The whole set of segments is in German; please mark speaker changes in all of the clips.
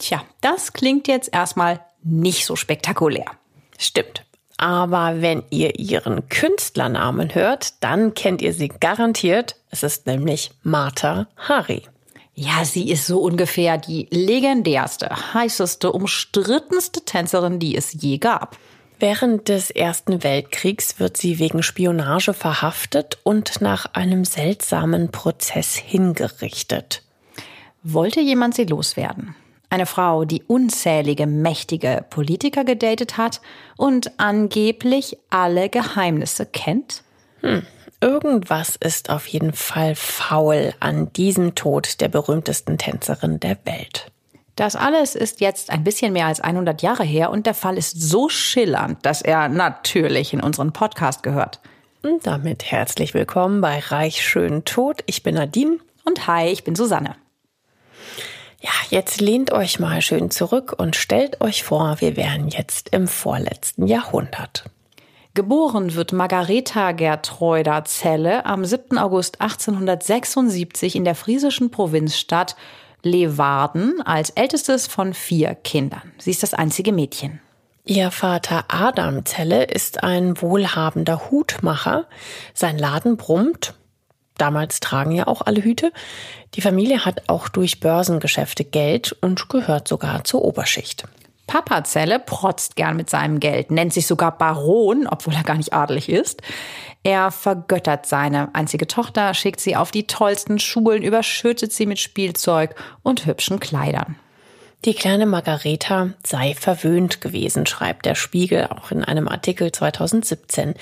Speaker 1: Tja, das klingt jetzt erstmal nicht so spektakulär.
Speaker 2: Stimmt. Aber wenn ihr ihren Künstlernamen hört, dann kennt ihr sie garantiert. Es ist nämlich Martha Hari.
Speaker 1: Ja, sie ist so ungefähr die legendärste, heißeste, umstrittenste Tänzerin, die es je gab.
Speaker 2: Während des Ersten Weltkriegs wird sie wegen Spionage verhaftet und nach einem seltsamen Prozess hingerichtet.
Speaker 1: Wollte jemand sie loswerden? Eine Frau, die unzählige mächtige Politiker gedatet hat und angeblich alle Geheimnisse kennt?
Speaker 2: Hm. Irgendwas ist auf jeden Fall faul an diesem Tod der berühmtesten Tänzerin der Welt.
Speaker 1: Das alles ist jetzt ein bisschen mehr als 100 Jahre her und der Fall ist so schillernd, dass er natürlich in unseren Podcast gehört.
Speaker 2: Und damit herzlich willkommen bei Reich Schön Tod. Ich bin Nadine.
Speaker 1: Und hi, ich bin Susanne.
Speaker 2: Ja, jetzt lehnt euch mal schön zurück und stellt euch vor, wir wären jetzt im vorletzten Jahrhundert.
Speaker 1: Geboren wird Margareta Gertruida Zelle am 7. August 1876 in der friesischen Provinzstadt Leeuwarden als ältestes von vier Kindern. Sie ist das einzige Mädchen.
Speaker 2: Ihr Vater Adam Zelle ist ein wohlhabender Hutmacher. Sein Laden brummt. Damals tragen ja auch alle Hüte. Die Familie hat auch durch Börsengeschäfte Geld und gehört sogar zur Oberschicht.
Speaker 1: Papa Zelle protzt gern mit seinem Geld, nennt sich sogar Baron, obwohl er gar nicht adelig ist. Er vergöttert seine einzige Tochter, schickt sie auf die tollsten Schulen, überschüttet sie mit Spielzeug und hübschen Kleidern.
Speaker 2: Die kleine Margareta sei verwöhnt gewesen, schreibt der Spiegel auch in einem Artikel 2017.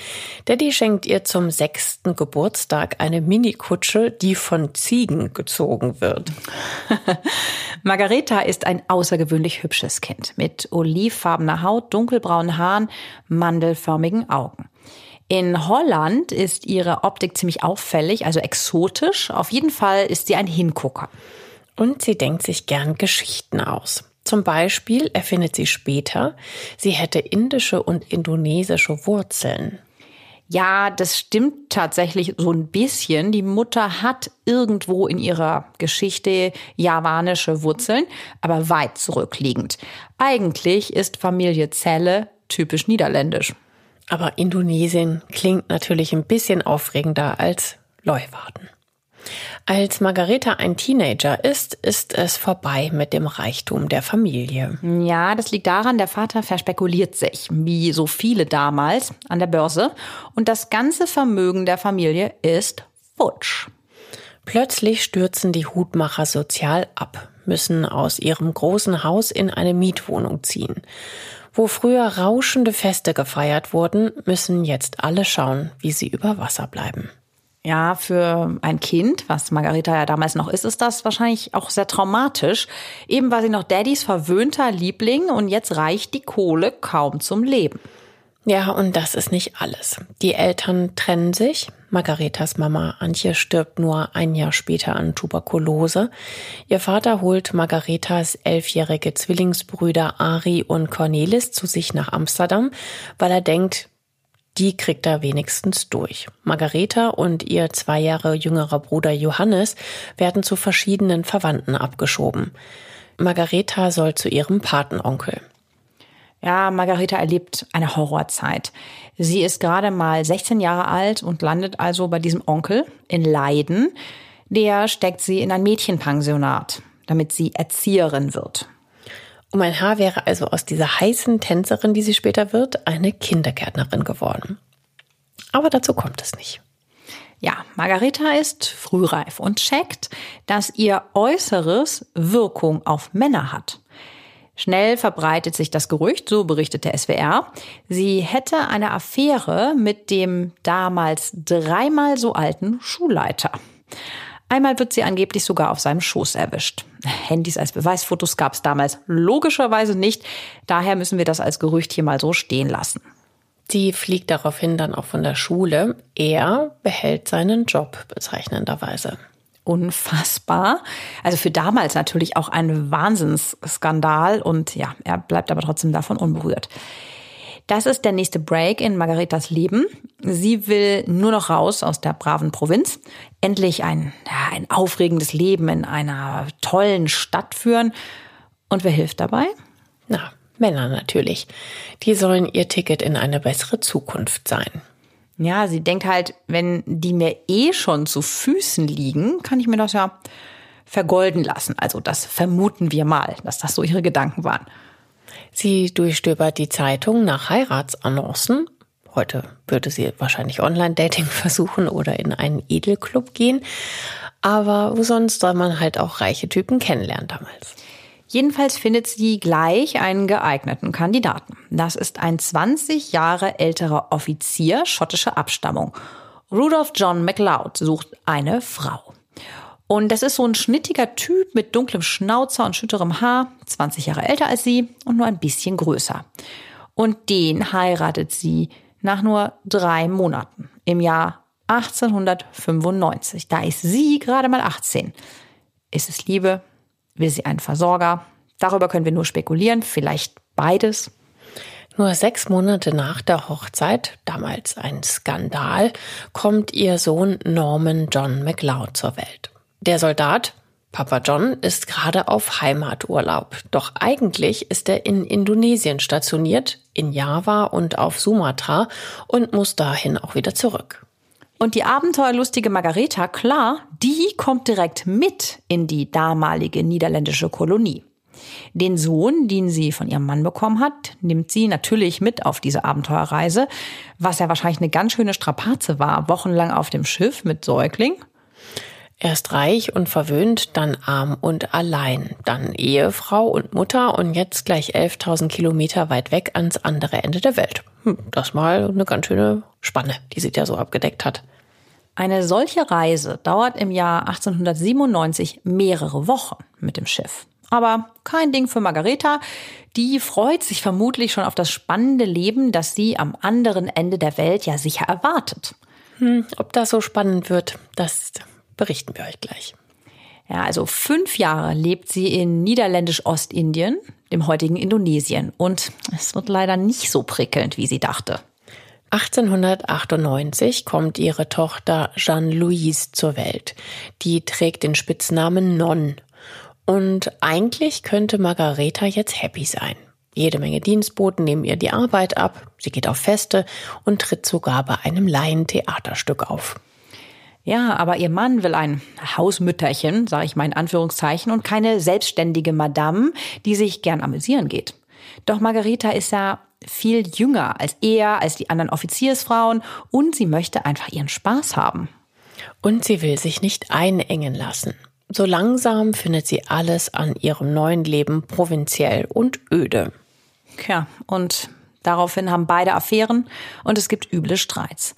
Speaker 2: Daddy schenkt ihr zum sechsten Geburtstag eine Minikutsche, die von Ziegen gezogen wird.
Speaker 1: Margareta ist ein außergewöhnlich hübsches Kind mit olivfarbener Haut, dunkelbraunen Haaren, mandelförmigen Augen. In Holland ist ihre Optik ziemlich auffällig, also exotisch. Auf jeden Fall ist sie ein Hingucker.
Speaker 2: Und sie denkt sich gern Geschichten aus. Zum Beispiel erfindet sie später, sie hätte indische und indonesische Wurzeln.
Speaker 1: Ja, das stimmt tatsächlich so ein bisschen. Die Mutter hat irgendwo in ihrer Geschichte javanische Wurzeln, aber weit zurückliegend. Eigentlich ist Familie Zelle typisch niederländisch.
Speaker 2: Aber Indonesien klingt natürlich ein bisschen aufregender als Leuwarden. Als Margareta ein Teenager ist, ist es vorbei mit dem Reichtum der Familie.
Speaker 1: Ja, das liegt daran, der Vater verspekuliert sich, wie so viele damals, an der Börse. Und das ganze Vermögen der Familie ist futsch.
Speaker 2: Plötzlich stürzen die Hutmacher sozial ab, müssen aus ihrem großen Haus in eine Mietwohnung ziehen. Wo früher rauschende Feste gefeiert wurden, müssen jetzt alle schauen, wie sie über Wasser bleiben.
Speaker 1: Ja, für ein Kind, was Margarita ja damals noch ist, ist das wahrscheinlich auch sehr traumatisch. Eben war sie noch Daddys verwöhnter Liebling und jetzt reicht die Kohle kaum zum Leben.
Speaker 2: Ja, und das ist nicht alles. Die Eltern trennen sich. Margaretas Mama Antje stirbt nur ein Jahr später an Tuberkulose. Ihr Vater holt Margaretas elfjährige Zwillingsbrüder Ari und Cornelis zu sich nach Amsterdam, weil er denkt, die kriegt er wenigstens durch. Margareta und ihr zwei Jahre jüngerer Bruder Johannes werden zu verschiedenen Verwandten abgeschoben. Margareta soll zu ihrem Patenonkel.
Speaker 1: Ja, Margareta erlebt eine Horrorzeit. Sie ist gerade mal 16 Jahre alt und landet also bei diesem Onkel in Leiden. Der steckt sie in ein Mädchenpensionat, damit sie Erzieherin wird.
Speaker 2: Um ein Haar wäre also aus dieser heißen Tänzerin, die sie später wird, eine Kindergärtnerin geworden. Aber dazu kommt es nicht.
Speaker 1: Ja, Margareta ist frühreif und checkt, dass ihr Äußeres Wirkung auf Männer hat. Schnell verbreitet sich das Gerücht, so berichtet der SWR, sie hätte eine Affäre mit dem damals dreimal so alten Schulleiter. Einmal wird sie angeblich sogar auf seinem Schoß erwischt. Handys als Beweisfotos gab es damals logischerweise nicht, daher müssen wir das als Gerücht hier mal so stehen lassen.
Speaker 2: Sie fliegt daraufhin dann auch von der Schule. Er behält seinen Job bezeichnenderweise.
Speaker 1: Unfassbar. Also für damals natürlich auch ein Wahnsinnsskandal und ja, er bleibt aber trotzdem davon unberührt. Das ist der nächste Break in Margaretas Leben. Sie will nur noch raus aus der braven Provinz, endlich ein, ja, ein aufregendes Leben in einer tollen Stadt führen. Und wer hilft dabei?
Speaker 2: Na, Männer natürlich. Die sollen ihr Ticket in eine bessere Zukunft sein.
Speaker 1: Ja, sie denkt halt, wenn die mir eh schon zu Füßen liegen, kann ich mir das ja vergolden lassen. Also das vermuten wir mal, dass das so ihre Gedanken waren.
Speaker 2: Sie durchstöbert die Zeitung nach Heiratsannoncen. Heute würde sie wahrscheinlich Online-Dating versuchen oder in einen Edelclub gehen. Aber wo sonst soll man halt auch reiche Typen kennenlernen damals?
Speaker 1: Jedenfalls findet sie gleich einen geeigneten Kandidaten. Das ist ein 20 Jahre älterer Offizier schottischer Abstammung. Rudolph John MacLeod sucht eine Frau. Und das ist so ein schnittiger Typ mit dunklem Schnauzer und schütterem Haar, 20 Jahre älter als sie und nur ein bisschen größer. Und den heiratet sie nach nur drei Monaten im Jahr 1895. Da ist sie gerade mal 18. Ist es Liebe? Will sie einen Versorger? Darüber können wir nur spekulieren, vielleicht beides.
Speaker 2: Nur sechs Monate nach der Hochzeit, damals ein Skandal, kommt ihr Sohn Norman John McLeod zur Welt. Der Soldat, Papa John, ist gerade auf Heimaturlaub. Doch eigentlich ist er in Indonesien stationiert, in Java und auf Sumatra und muss dahin auch wieder zurück.
Speaker 1: Und die abenteuerlustige Margareta, klar, die kommt direkt mit in die damalige niederländische Kolonie. Den Sohn, den sie von ihrem Mann bekommen hat, nimmt sie natürlich mit auf diese Abenteuerreise, was ja wahrscheinlich eine ganz schöne Strapaze war, wochenlang auf dem Schiff mit Säugling.
Speaker 2: Erst reich und verwöhnt, dann arm und allein, dann Ehefrau und Mutter und jetzt gleich 11.000 Kilometer weit weg ans andere Ende der Welt. Hm, das mal eine ganz schöne Spanne, die sie ja so abgedeckt hat.
Speaker 1: Eine solche Reise dauert im Jahr 1897 mehrere Wochen mit dem Schiff. Aber kein Ding für Margareta. Die freut sich vermutlich schon auf das spannende Leben, das sie am anderen Ende der Welt ja sicher erwartet.
Speaker 2: Hm, ob das so spannend wird, das berichten wir euch gleich.
Speaker 1: Ja, also fünf Jahre lebt sie in niederländisch-Ostindien, dem heutigen Indonesien. Und es wird leider nicht so prickelnd, wie sie dachte.
Speaker 2: 1898 kommt ihre Tochter Jeanne-Louise zur Welt. Die trägt den Spitznamen Non. Und eigentlich könnte Margareta jetzt happy sein. Jede Menge Dienstboten nehmen ihr die Arbeit ab, sie geht auf Feste und tritt sogar bei einem Laientheaterstück auf.
Speaker 1: Ja, aber ihr Mann will ein Hausmütterchen, sage ich mal in Anführungszeichen, und keine selbstständige Madame, die sich gern amüsieren geht. Doch Margareta ist ja viel jünger als er, als die anderen Offiziersfrauen und sie möchte einfach ihren Spaß haben.
Speaker 2: Und sie will sich nicht einengen lassen. So langsam findet sie alles an ihrem neuen Leben provinziell und öde.
Speaker 1: Ja, und daraufhin haben beide Affären und es gibt üble Streits.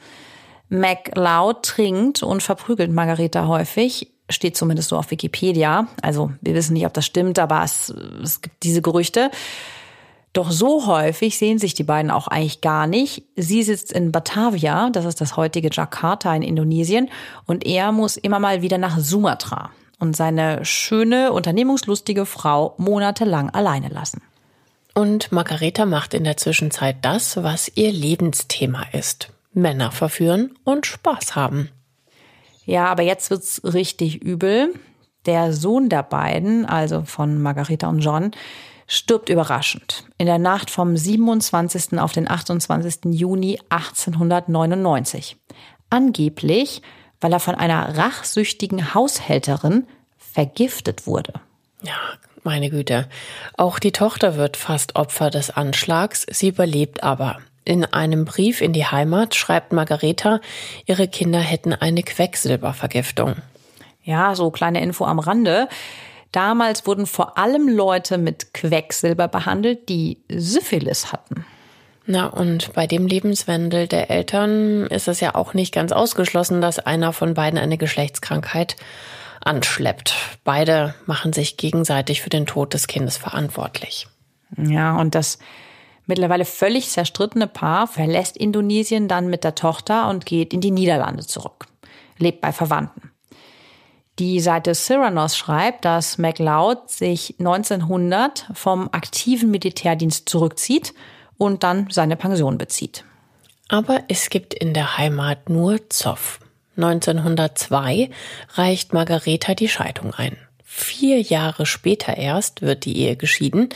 Speaker 1: MacLeod trinkt und verprügelt Margareta häufig, steht zumindest so auf Wikipedia. Also wir wissen nicht, ob das stimmt, aber es, es gibt diese Gerüchte. Doch so häufig sehen sich die beiden auch eigentlich gar nicht. Sie sitzt in Batavia, das ist das heutige Jakarta in Indonesien, und er muss immer mal wieder nach Sumatra und seine schöne, unternehmungslustige Frau monatelang alleine lassen.
Speaker 2: Und Margareta macht in der Zwischenzeit das, was ihr Lebensthema ist. Männer verführen und Spaß haben.
Speaker 1: Ja, aber jetzt wird's richtig übel. Der Sohn der beiden, also von Margareta und John, stirbt überraschend in der Nacht vom 27. auf den 28. Juni 1899. Angeblich, weil er von einer rachsüchtigen Haushälterin vergiftet wurde.
Speaker 2: Ja, Meine Güte. Auch die Tochter wird fast Opfer des Anschlags, sie überlebt aber. In einem Brief in die Heimat schreibt Margareta, ihre Kinder hätten eine Quecksilbervergiftung.
Speaker 1: Ja, so kleine Info am Rande. Damals wurden vor allem Leute mit Quecksilber behandelt, die Syphilis hatten.
Speaker 2: Na, und bei dem Lebenswandel der Eltern ist es ja auch nicht ganz ausgeschlossen, dass einer von beiden eine Geschlechtskrankheit anschleppt. Beide machen sich gegenseitig für den Tod des Kindes verantwortlich.
Speaker 1: Ja, und das mittlerweile völlig zerstrittene Paar verlässt Indonesien dann mit der Tochter und geht in die Niederlande zurück. Lebt bei Verwandten. Die Seite Cyranos schreibt, dass MacLeod sich 1900 vom aktiven Militärdienst zurückzieht und dann seine Pension bezieht.
Speaker 2: Aber es gibt in der Heimat nur Zoff. 1902 reicht Margareta die Scheidung ein. Vier Jahre später erst wird die Ehe geschieden.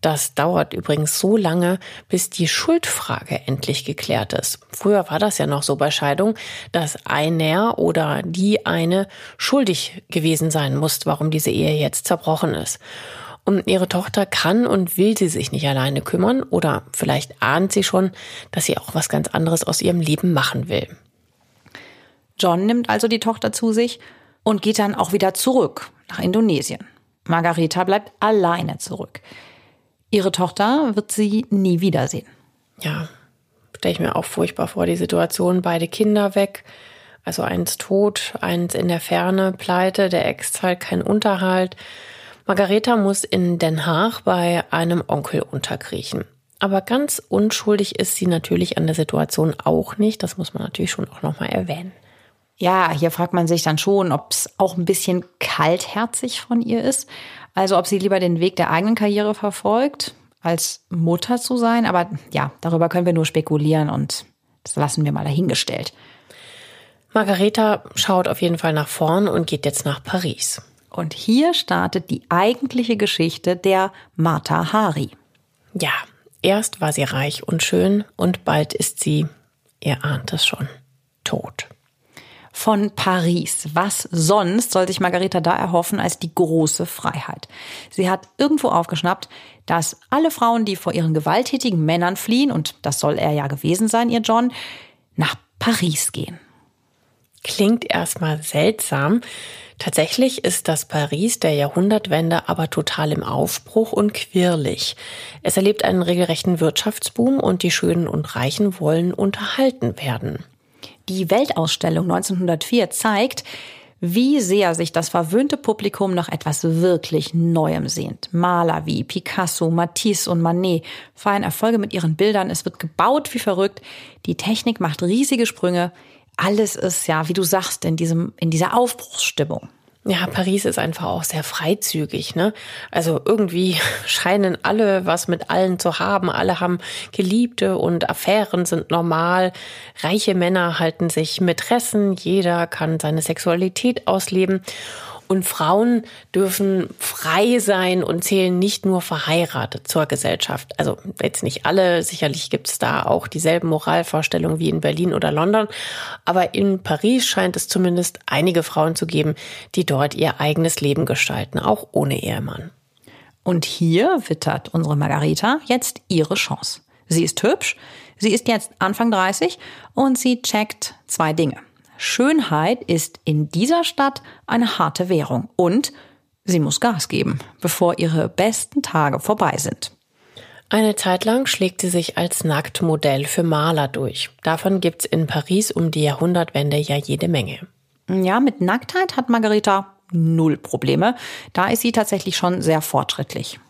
Speaker 2: Das dauert übrigens so lange, bis die Schuldfrage endlich geklärt ist. Früher war das ja noch so bei Scheidung, dass einer oder die eine schuldig gewesen sein muss, warum diese Ehe jetzt zerbrochen ist. Um ihre Tochter kann und will sie sich nicht alleine kümmern oder vielleicht ahnt sie schon, dass sie auch was ganz anderes aus ihrem Leben machen will.
Speaker 1: John nimmt also die Tochter zu sich und geht dann auch wieder zurück nach Indonesien. Margareta bleibt alleine zurück. Ihre Tochter wird sie nie wiedersehen.
Speaker 2: Ja, stelle ich mir auch furchtbar vor, die Situation. Beide Kinder weg, also eins tot, eins in der Ferne, pleite, der Ex zahlt keinen Unterhalt. Margareta muss in Den Haag bei einem Onkel unterkriechen. Aber ganz unschuldig ist sie natürlich an der Situation auch nicht. Das muss man natürlich schon auch nochmal erwähnen.
Speaker 1: Ja, hier fragt man sich dann schon, ob es auch ein bisschen kaltherzig von ihr ist. Also ob sie lieber den Weg der eigenen Karriere verfolgt, als Mutter zu sein. Aber ja, darüber können wir nur spekulieren und das lassen wir mal dahingestellt.
Speaker 2: Margareta schaut auf jeden Fall nach vorn und geht jetzt nach Paris.
Speaker 1: Und hier startet die eigentliche Geschichte der Mata Hari.
Speaker 2: Ja, erst war sie reich und schön und bald ist sie, ihr ahnt es schon, tot
Speaker 1: von Paris. Was sonst soll sich Margareta da erhoffen als die große Freiheit? Sie hat irgendwo aufgeschnappt, dass alle Frauen, die vor ihren gewalttätigen Männern fliehen, und das soll er ja gewesen sein, ihr John, nach Paris gehen.
Speaker 2: Klingt erstmal seltsam. Tatsächlich ist das Paris der Jahrhundertwende aber total im Aufbruch und quirlig. Es erlebt einen regelrechten Wirtschaftsboom und die Schönen und Reichen wollen unterhalten werden.
Speaker 1: Die Weltausstellung 1904 zeigt, wie sehr sich das verwöhnte Publikum nach etwas wirklich Neuem sehnt. Maler wie Picasso, Matisse und Manet feiern Erfolge mit ihren Bildern. Es wird gebaut wie verrückt. Die Technik macht riesige Sprünge. Alles ist ja, wie du sagst, in diesem, in dieser Aufbruchsstimmung.
Speaker 2: Ja, Paris ist einfach auch sehr freizügig, ne? Also irgendwie scheinen alle was mit allen zu haben. Alle haben Geliebte und Affären sind normal. Reiche Männer halten sich Mätressen. Jeder kann seine Sexualität ausleben. Und Frauen dürfen frei sein und zählen nicht nur verheiratet zur Gesellschaft. Also jetzt nicht alle, sicherlich gibt es da auch dieselben Moralvorstellungen wie in Berlin oder London. Aber in Paris scheint es zumindest einige Frauen zu geben, die dort ihr eigenes Leben gestalten, auch ohne Ehemann.
Speaker 1: Und hier wittert unsere Margarita jetzt ihre Chance. Sie ist hübsch, sie ist jetzt Anfang 30 und sie checkt zwei Dinge. Schönheit ist in dieser Stadt eine harte Währung und sie muss Gas geben, bevor ihre besten Tage vorbei sind.
Speaker 2: Eine Zeit lang schlägt sie sich als Nacktmodell für Maler durch. Davon gibt's in Paris um die Jahrhundertwende ja jede Menge.
Speaker 1: Ja, mit Nacktheit hat Margarita null Probleme. Da ist sie tatsächlich schon sehr fortschrittlich.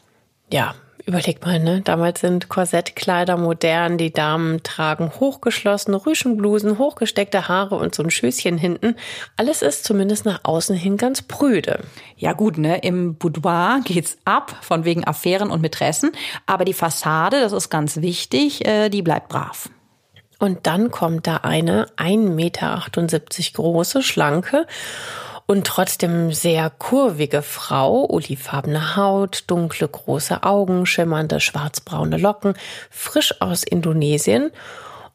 Speaker 2: Ja, Überleg mal, ne? Damals sind Korsettkleider modern, die Damen tragen hochgeschlossene Rüschenblusen, hochgesteckte Haare und so ein Schößchen hinten. Alles ist zumindest nach außen hin ganz prüde.
Speaker 1: Ja gut, ne? Im Boudoir geht's ab, von wegen Affären und Mätressen. Aber die Fassade, das ist ganz wichtig, äh, die bleibt brav.
Speaker 2: Und dann kommt da eine 1,78 Meter große, schlanke und trotzdem sehr kurvige Frau, olivfarbene Haut, dunkle große Augen, schimmernde schwarzbraune Locken, frisch aus Indonesien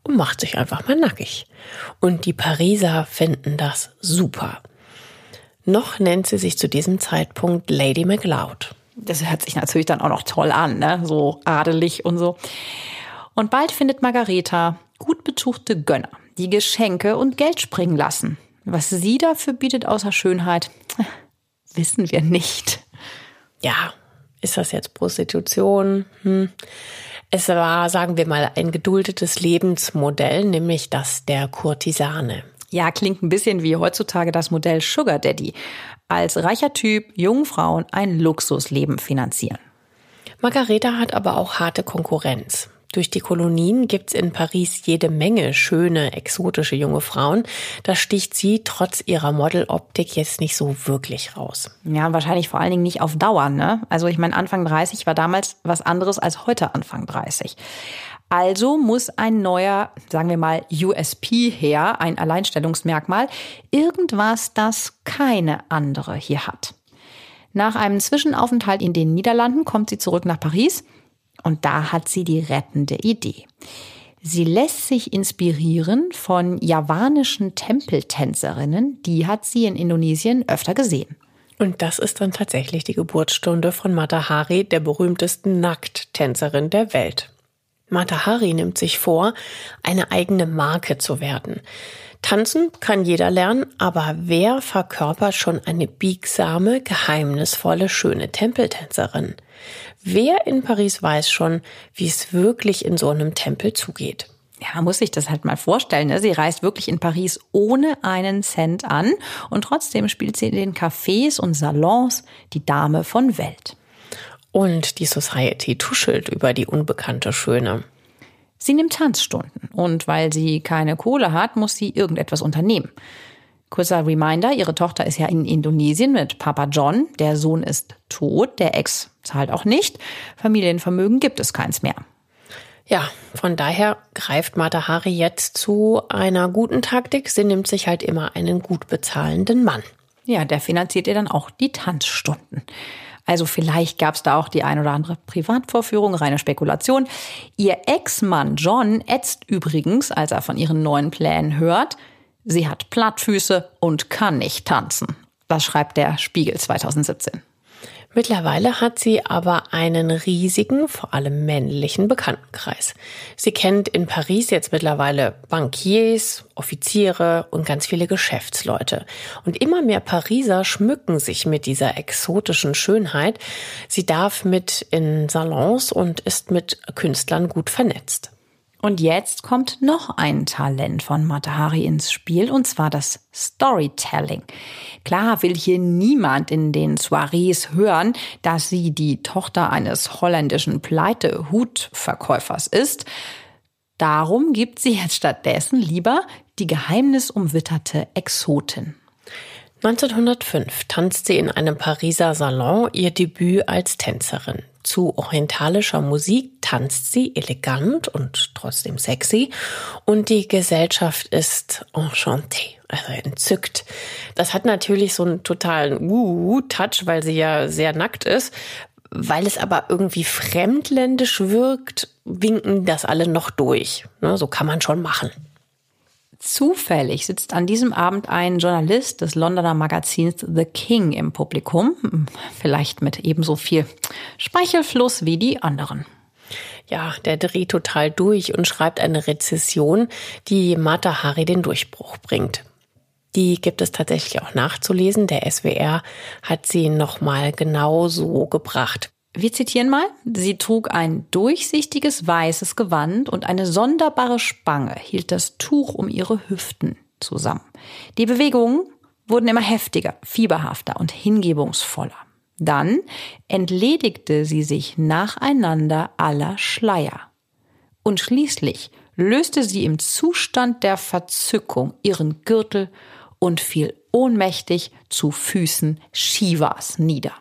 Speaker 2: und macht sich einfach mal nackig. Und die Pariser finden das super. Noch nennt sie sich zu diesem Zeitpunkt Lady MacLeod.
Speaker 1: Das hört sich natürlich dann auch noch toll an, ne? so adelig und so. Und bald findet Margareta gut betuchte Gönner, die Geschenke und Geld springen lassen. Was sie dafür bietet außer Schönheit, wissen wir nicht.
Speaker 2: Ja, ist das jetzt Prostitution? Hm. Es war, sagen wir mal, ein geduldetes Lebensmodell, nämlich das der Kurtisane.
Speaker 1: Ja, klingt ein bisschen wie heutzutage das Modell Sugar Daddy. Als reicher Typ jungen Frauen ein Luxusleben finanzieren.
Speaker 2: Margareta hat aber auch harte Konkurrenz. Durch die Kolonien gibt's in Paris jede Menge schöne, exotische junge Frauen. Da sticht sie trotz ihrer Modeloptik jetzt nicht so wirklich raus.
Speaker 1: Ja, wahrscheinlich vor allen Dingen nicht auf Dauer. Ne? Also ich meine, Anfang 30 war damals was anderes als heute Anfang 30. Also muss ein neuer, sagen wir mal, USP her, ein Alleinstellungsmerkmal, irgendwas, das keine andere hier hat. Nach einem Zwischenaufenthalt in den Niederlanden kommt sie zurück nach Paris und da hat sie die rettende Idee. Sie lässt sich inspirieren von javanischen Tempeltänzerinnen, die hat sie in Indonesien öfter gesehen.
Speaker 2: Und das ist dann tatsächlich die Geburtsstunde von Matahari, der berühmtesten Nackttänzerin der Welt. Matahari nimmt sich vor, eine eigene Marke zu werden. Tanzen kann jeder lernen, aber wer verkörpert schon eine biegsame, geheimnisvolle, schöne Tempeltänzerin? Wer in Paris weiß schon, wie es wirklich in so einem Tempel zugeht?
Speaker 1: Ja, muss sich das halt mal vorstellen. Ne? Sie reist wirklich in Paris ohne einen Cent an und trotzdem spielt sie in den Cafés und Salons die Dame von Welt.
Speaker 2: Und die Society tuschelt über die unbekannte Schöne.
Speaker 1: Sie nimmt Tanzstunden und weil sie keine Kohle hat, muss sie irgendetwas unternehmen. Kurzer Reminder, ihre Tochter ist ja in Indonesien mit Papa John. Der Sohn ist tot, der Ex zahlt auch nicht. Familienvermögen gibt es keins mehr.
Speaker 2: Ja, von daher greift Matahari jetzt zu einer guten Taktik. Sie nimmt sich halt immer einen gut bezahlenden Mann.
Speaker 1: Ja, der finanziert ihr dann auch die Tanzstunden. Also vielleicht gab es da auch die ein oder andere Privatvorführung, reine Spekulation. Ihr Ex-Mann John ätzt übrigens, als er von ihren neuen Plänen hört, Sie hat Plattfüße und kann nicht tanzen. Das schreibt der Spiegel 2017.
Speaker 2: Mittlerweile hat sie aber einen riesigen, vor allem männlichen Bekanntenkreis. Sie kennt in Paris jetzt mittlerweile Bankiers, Offiziere und ganz viele Geschäftsleute. Und immer mehr Pariser schmücken sich mit dieser exotischen Schönheit. Sie darf mit in Salons und ist mit Künstlern gut vernetzt.
Speaker 1: Und jetzt kommt noch ein Talent von Matahari ins Spiel, und zwar das Storytelling. Klar will hier niemand in den Soirees hören, dass sie die Tochter eines holländischen Pleitehutverkäufers ist. Darum gibt sie jetzt stattdessen lieber die geheimnisumwitterte Exotin.
Speaker 2: 1905 tanzt sie in einem Pariser Salon ihr Debüt als Tänzerin. Zu orientalischer Musik tanzt sie elegant und trotzdem sexy und die Gesellschaft ist enchanté, also entzückt. Das hat natürlich so einen totalen Uh-Touch, weil sie ja sehr nackt ist. Weil es aber irgendwie fremdländisch wirkt, winken das alle noch durch. Ne, so kann man schon machen.
Speaker 1: Zufällig sitzt an diesem Abend ein Journalist des Londoner Magazins The King im Publikum, vielleicht mit ebenso viel Speichelfluss wie die anderen.
Speaker 2: Ja, der dreht total durch und schreibt eine Rezession, die Mata Hari den Durchbruch bringt. Die gibt es tatsächlich auch nachzulesen. Der SWR hat sie nochmal genau so gebracht.
Speaker 1: Wir zitieren mal. Sie trug ein durchsichtiges weißes Gewand und eine sonderbare Spange hielt das Tuch um ihre Hüften zusammen. Die Bewegungen wurden immer heftiger, fieberhafter und hingebungsvoller. Dann entledigte sie sich nacheinander aller Schleier. Und schließlich löste sie im Zustand der Verzückung ihren Gürtel und fiel ohnmächtig zu Füßen Shivas nieder.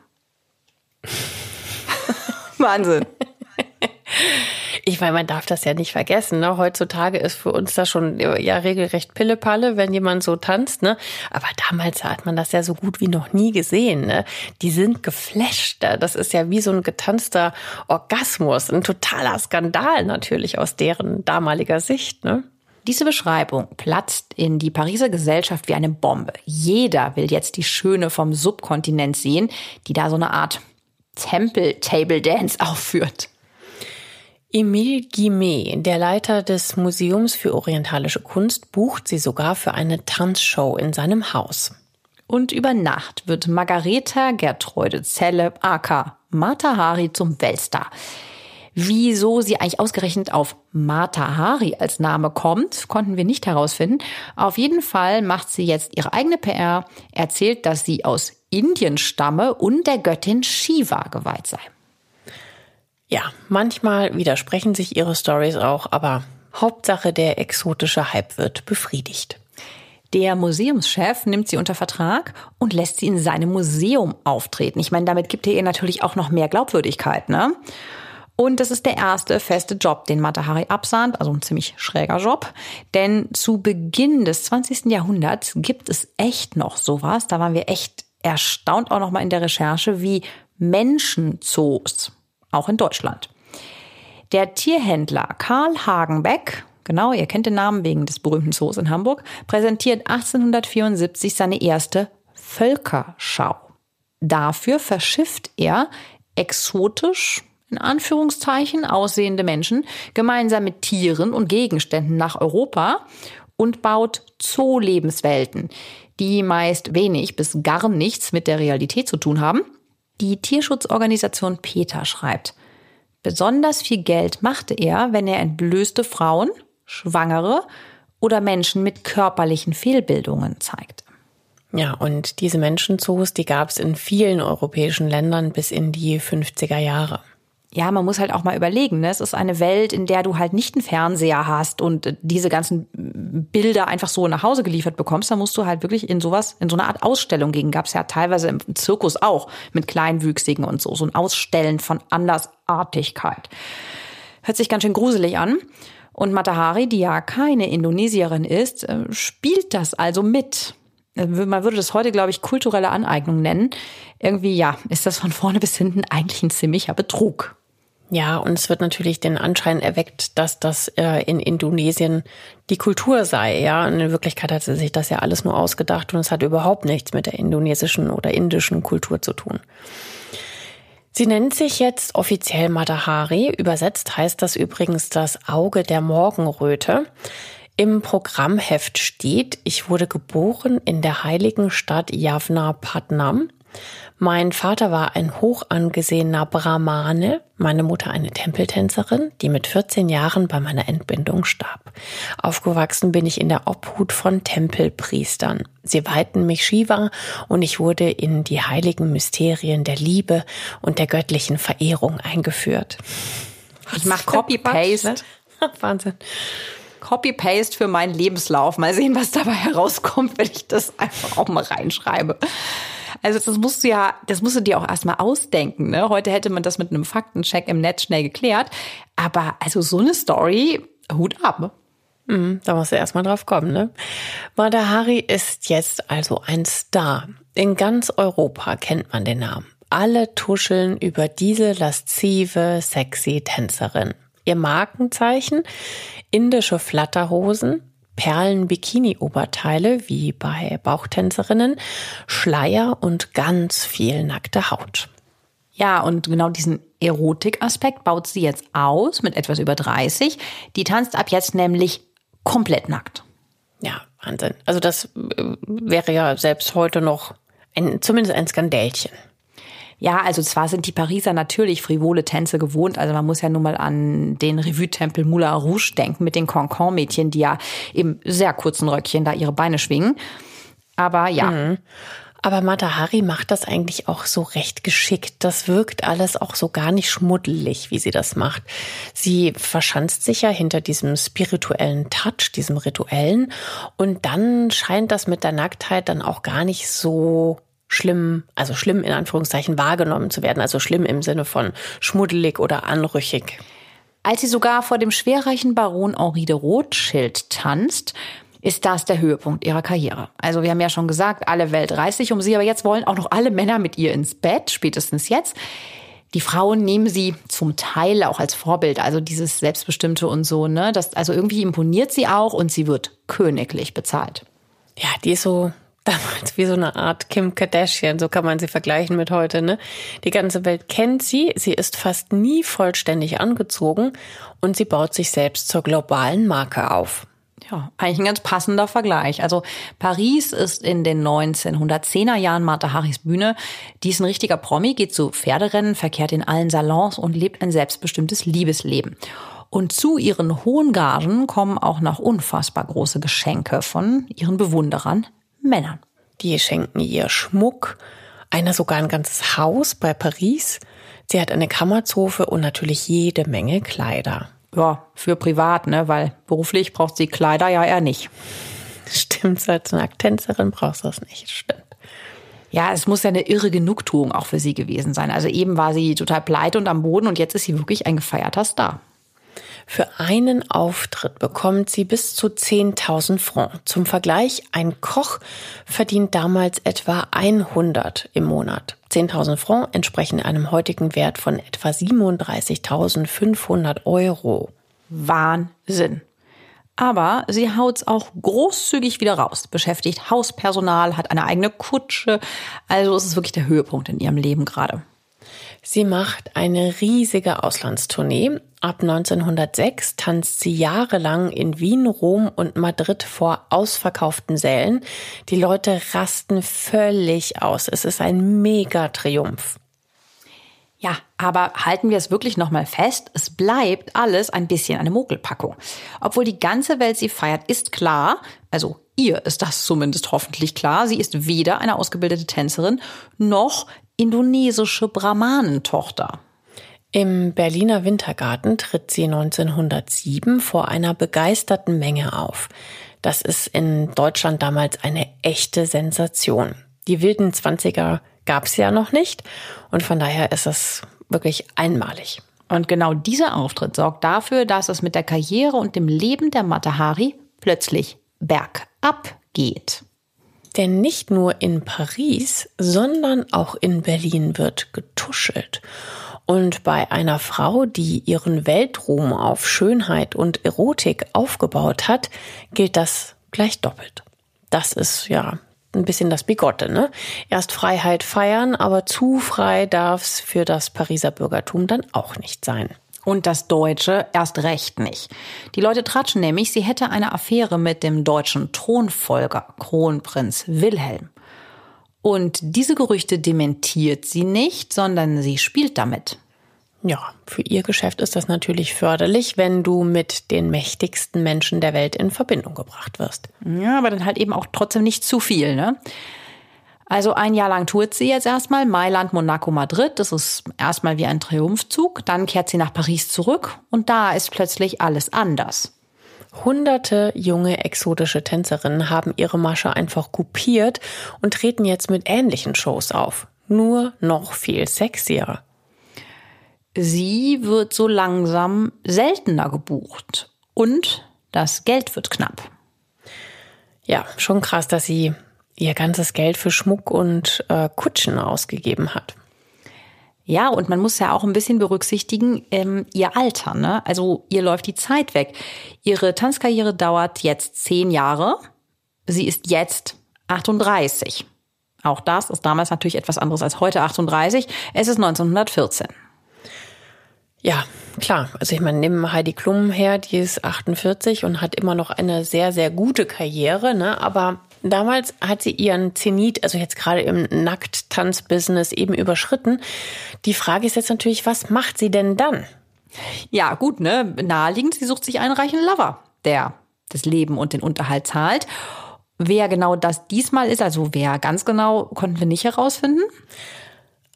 Speaker 2: Wahnsinn. Ich meine, man darf das ja nicht vergessen. Ne? Heutzutage ist für uns das schon ja regelrecht Pillepalle, wenn jemand so tanzt. Ne? Aber damals hat man das ja so gut wie noch nie gesehen. Ne? Die sind geflasht. Das ist ja wie so ein getanzter Orgasmus. Ein totaler Skandal natürlich aus deren damaliger Sicht. Ne?
Speaker 1: Diese Beschreibung platzt in die Pariser Gesellschaft wie eine Bombe. Jeder will jetzt die Schöne vom Subkontinent sehen, die da so eine Art Tempel Table Dance aufführt.
Speaker 2: Emile Guimet, der Leiter des Museums für orientalische Kunst, bucht sie sogar für eine Tanzshow in seinem Haus.
Speaker 1: Und über Nacht wird Margareta Gertrude Zelle, aka Mata Hari, zum Weltstar. Wieso sie eigentlich ausgerechnet auf Mata Hari als Name kommt, konnten wir nicht herausfinden. Auf jeden Fall macht sie jetzt ihre eigene PR, erzählt, dass sie aus Indien stamme und der Göttin Shiva geweiht sei.
Speaker 2: Ja, manchmal widersprechen sich ihre Stories auch, aber Hauptsache der exotische Hype wird befriedigt.
Speaker 1: Der Museumschef nimmt sie unter Vertrag und lässt sie in seinem Museum auftreten. Ich meine, damit gibt er ihr natürlich auch noch mehr Glaubwürdigkeit, ne? Und das ist der erste feste Job, den Matahari absahnt, also ein ziemlich schräger Job. Denn zu Beginn des 20. Jahrhunderts gibt es echt noch sowas. Da waren wir echt erstaunt auch noch mal in der Recherche, wie Menschenzoos, auch in Deutschland. Der Tierhändler Karl Hagenbeck, genau, ihr kennt den Namen wegen des berühmten Zoos in Hamburg, präsentiert 1874 seine erste Völkerschau. Dafür verschifft er exotisch in Anführungszeichen aussehende Menschen gemeinsam mit Tieren und Gegenständen nach Europa und baut Zoolebenswelten, die meist wenig bis gar nichts mit der Realität zu tun haben. Die Tierschutzorganisation PETA schreibt, besonders viel Geld machte er, wenn er entblößte Frauen, Schwangere oder Menschen mit körperlichen Fehlbildungen zeigte.
Speaker 2: Ja, und diese Menschenzoos, die gab es in vielen europäischen Ländern bis in die 50er Jahre
Speaker 1: ja, man muss halt auch mal überlegen, ne? es ist eine Welt, in der du halt nicht einen Fernseher hast und diese ganzen Bilder einfach so nach Hause geliefert bekommst, dann musst du halt wirklich in sowas, in so eine Art Ausstellung gehen. Gab es ja teilweise im Zirkus auch mit Kleinwüchsigen und so, so ein Ausstellen von Andersartigkeit. Hört sich ganz schön gruselig an. Und Matahari, die ja keine Indonesierin ist, äh, spielt das also mit. Äh, man würde das heute, glaube ich, kulturelle Aneignung nennen. Irgendwie, ja, ist das von vorne bis hinten eigentlich ein ziemlicher Betrug.
Speaker 2: Ja, und es wird natürlich den Anschein erweckt, dass das äh, in Indonesien die Kultur sei. Ja, und in Wirklichkeit hat sie sich das ja alles nur ausgedacht und es hat überhaupt nichts mit der indonesischen oder indischen Kultur zu tun. Sie nennt sich jetzt offiziell Madahari. Übersetzt heißt das übrigens das Auge der Morgenröte. Im Programmheft steht, ich wurde geboren in der heiligen Stadt Javna Patnam mein Vater war ein hoch angesehener Brahmane, meine Mutter eine Tempeltänzerin, die mit 14 Jahren bei meiner Entbindung starb. Aufgewachsen bin ich in der Obhut von Tempelpriestern. Sie weihten mich Shiva und ich wurde in die heiligen Mysterien der Liebe und der göttlichen Verehrung eingeführt.
Speaker 1: Ich mache Copy-Paste.
Speaker 2: Wahnsinn.
Speaker 1: Copy-Paste für meinen Lebenslauf. Mal sehen, was dabei herauskommt, wenn ich das einfach auch mal reinschreibe. Also das musst du ja, das musst du dir auch erstmal ausdenken. Ne? Heute hätte man das mit einem Faktencheck im Netz schnell geklärt. Aber also so eine Story, Hut ab.
Speaker 2: Mhm, da musst du erstmal drauf kommen, ne? Madahari ist jetzt also ein Star. In ganz Europa kennt man den Namen. Alle tuscheln über diese laszive, sexy Tänzerin. Ihr Markenzeichen? Indische Flatterhosen, Perlen-Bikini-Oberteile wie bei Bauchtänzerinnen, Schleier und ganz viel nackte Haut.
Speaker 1: Ja, und genau diesen Erotikaspekt baut sie jetzt aus mit etwas über 30. Die tanzt ab jetzt nämlich komplett nackt.
Speaker 2: Ja, Wahnsinn. Also das äh, wäre ja selbst heute noch ein, zumindest ein Skandälchen.
Speaker 1: Ja, also zwar sind die Pariser natürlich frivole Tänze gewohnt. Also man muss ja nun mal an den Revue-Tempel Moulin Rouge denken mit den Concon-Mädchen, die ja im sehr kurzen Röckchen da ihre Beine schwingen. Aber ja. Mhm.
Speaker 2: Aber Matahari macht das eigentlich auch so recht geschickt. Das wirkt alles auch so gar nicht schmuddelig, wie sie das macht. Sie verschanzt sich ja hinter diesem spirituellen Touch, diesem rituellen. Und dann scheint das mit der Nacktheit dann auch gar nicht so schlimm, also schlimm in Anführungszeichen wahrgenommen zu werden, also schlimm im Sinne von schmuddelig oder anrüchig.
Speaker 1: Als sie sogar vor dem schwerreichen Baron Henri de Rothschild tanzt, ist das der Höhepunkt ihrer Karriere. Also wir haben ja schon gesagt, alle Welt reißt sich um sie, aber jetzt wollen auch noch alle Männer mit ihr ins Bett, spätestens jetzt. Die Frauen nehmen sie zum Teil auch als Vorbild, also dieses Selbstbestimmte und so, ne? Das, also irgendwie imponiert sie auch und sie wird königlich bezahlt.
Speaker 2: Ja, die ist so damals wie so eine Art Kim Kardashian, so kann man sie vergleichen mit heute, ne? Die ganze Welt kennt sie, sie ist fast nie vollständig angezogen und sie baut sich selbst zur globalen Marke auf.
Speaker 1: Ja, eigentlich ein ganz passender Vergleich. Also Paris ist in den 1910er Jahren Martha Harris Bühne. Die ist ein richtiger Promi, geht zu Pferderennen, verkehrt in allen Salons und lebt ein selbstbestimmtes Liebesleben. Und zu ihren hohen Gagen kommen auch noch unfassbar große Geschenke von ihren Bewunderern, Männern.
Speaker 2: Die schenken ihr Schmuck, einer sogar ein ganzes Haus bei Paris. Sie hat eine Kammerzofe und natürlich jede Menge Kleider.
Speaker 1: Ja, für privat, ne, weil beruflich braucht sie Kleider ja eher nicht.
Speaker 2: Stimmt, als Nacktänzerin brauchst du das nicht, stimmt.
Speaker 1: Ja, es muss ja eine irre Genugtuung auch für sie gewesen sein. Also eben war sie total pleite und am Boden und jetzt ist sie wirklich ein gefeierter Star.
Speaker 2: Für einen Auftritt bekommt sie bis zu 10.000 Francs. Zum Vergleich, ein Koch verdient damals etwa 100 im Monat. 10.000 Francs entsprechen einem heutigen Wert von etwa 37.500 Euro.
Speaker 1: Wahnsinn. Aber sie haut's auch großzügig wieder raus, beschäftigt Hauspersonal, hat eine eigene Kutsche. Also es ist wirklich der Höhepunkt in ihrem Leben gerade.
Speaker 2: Sie macht eine riesige Auslandstournee. Ab 1906 tanzt sie jahrelang in Wien, Rom und Madrid vor ausverkauften Sälen. Die Leute rasten völlig aus. Es ist ein Mega-Triumph.
Speaker 1: Ja, aber halten wir es wirklich nochmal fest, es bleibt alles ein bisschen eine Mogelpackung. Obwohl die ganze Welt sie feiert, ist klar, also ihr ist das zumindest hoffentlich klar, sie ist weder eine ausgebildete Tänzerin noch indonesische Brahmanentochter.
Speaker 2: Im Berliner Wintergarten tritt sie 1907 vor einer begeisterten Menge auf. Das ist in Deutschland damals eine echte Sensation. Die wilden Zwanziger gab es ja noch nicht und von daher ist es wirklich einmalig.
Speaker 1: Und genau dieser Auftritt sorgt dafür, dass es mit der Karriere und dem Leben der Matahari plötzlich bergab geht.
Speaker 2: Denn nicht nur in Paris, sondern auch in Berlin wird getuschelt. Und bei einer Frau, die ihren Weltruhm auf Schönheit und Erotik aufgebaut hat, gilt das gleich doppelt. Das ist ja ein bisschen das Bigotte, ne? Erst Freiheit feiern, aber zu frei darf's für das Pariser Bürgertum dann auch nicht sein.
Speaker 1: Und das Deutsche erst recht nicht. Die Leute tratschen nämlich, sie hätte eine Affäre mit dem deutschen Thronfolger, Kronprinz Wilhelm. Und diese Gerüchte dementiert sie nicht, sondern sie spielt damit.
Speaker 2: Ja, für ihr Geschäft ist das natürlich förderlich, wenn du mit den mächtigsten Menschen der Welt in Verbindung gebracht wirst.
Speaker 1: Ja, aber dann halt eben auch trotzdem nicht zu viel, ne? Also ein Jahr lang tourt sie jetzt erstmal Mailand, Monaco, Madrid. Das ist erstmal wie ein Triumphzug. Dann kehrt sie nach Paris zurück und da ist plötzlich alles anders.
Speaker 2: Hunderte junge exotische Tänzerinnen haben ihre Masche einfach kopiert und treten jetzt mit ähnlichen Shows auf. Nur noch viel sexier.
Speaker 1: Sie wird so langsam seltener gebucht und das Geld wird knapp.
Speaker 2: Ja, schon krass, dass sie ihr ganzes Geld für Schmuck und äh, Kutschen ausgegeben hat.
Speaker 1: Ja, und man muss ja auch ein bisschen berücksichtigen, ähm, ihr Alter, ne? Also ihr läuft die Zeit weg. Ihre Tanzkarriere dauert jetzt zehn Jahre. Sie ist jetzt 38. Auch das ist damals natürlich etwas anderes als heute 38. Es ist 1914.
Speaker 2: Ja, klar. Also ich meine, nehmen Heidi Klum her, die ist 48 und hat immer noch eine sehr, sehr gute Karriere, ne? Aber Damals hat sie ihren Zenit, also jetzt gerade im Nackttanz-Business eben überschritten. Die Frage ist jetzt natürlich, was macht sie denn dann?
Speaker 1: Ja, gut, ne? Naheliegend, sie sucht sich einen reichen Lover, der das Leben und den Unterhalt zahlt. Wer genau das diesmal ist, also wer ganz genau, konnten wir nicht herausfinden.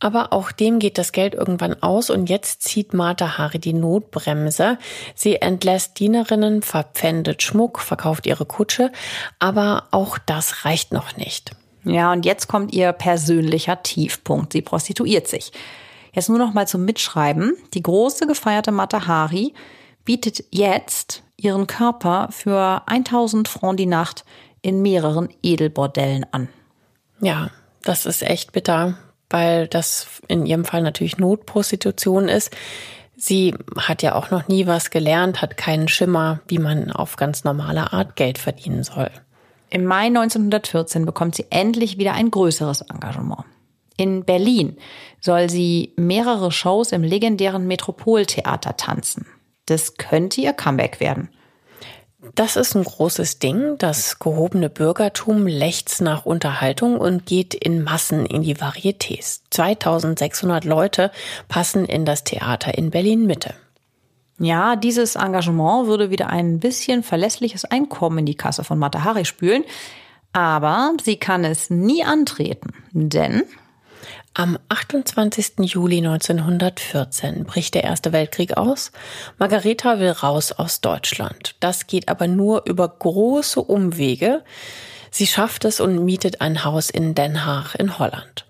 Speaker 2: Aber auch dem geht das Geld irgendwann aus und jetzt zieht Martha Hari die Notbremse. Sie entlässt Dienerinnen, verpfändet Schmuck, verkauft ihre Kutsche, aber auch das reicht noch nicht.
Speaker 1: Ja, und jetzt kommt ihr persönlicher Tiefpunkt. Sie prostituiert sich. Jetzt nur noch mal zum Mitschreiben. Die große gefeierte Martha Hari bietet jetzt ihren Körper für 1000 Francs die Nacht in mehreren Edelbordellen an.
Speaker 2: Ja, das ist echt bitter weil das in ihrem Fall natürlich Notprostitution ist. Sie hat ja auch noch nie was gelernt, hat keinen Schimmer, wie man auf ganz normale Art Geld verdienen soll.
Speaker 1: Im Mai 1914 bekommt sie endlich wieder ein größeres Engagement. In Berlin soll sie mehrere Shows im legendären Metropoltheater tanzen. Das könnte ihr Comeback werden.
Speaker 2: Das ist ein großes Ding. Das gehobene Bürgertum lechzt nach Unterhaltung und geht in Massen in die Varietés. 2600 Leute passen in das Theater in Berlin Mitte.
Speaker 1: Ja, dieses Engagement würde wieder ein bisschen verlässliches Einkommen in die Kasse von Matahari spülen. Aber sie kann es nie antreten, denn
Speaker 2: am 28. Juli 1914 bricht der Erste Weltkrieg aus. Margareta will raus aus Deutschland. Das geht aber nur über große Umwege. Sie schafft es und mietet ein Haus in Den Haag in Holland.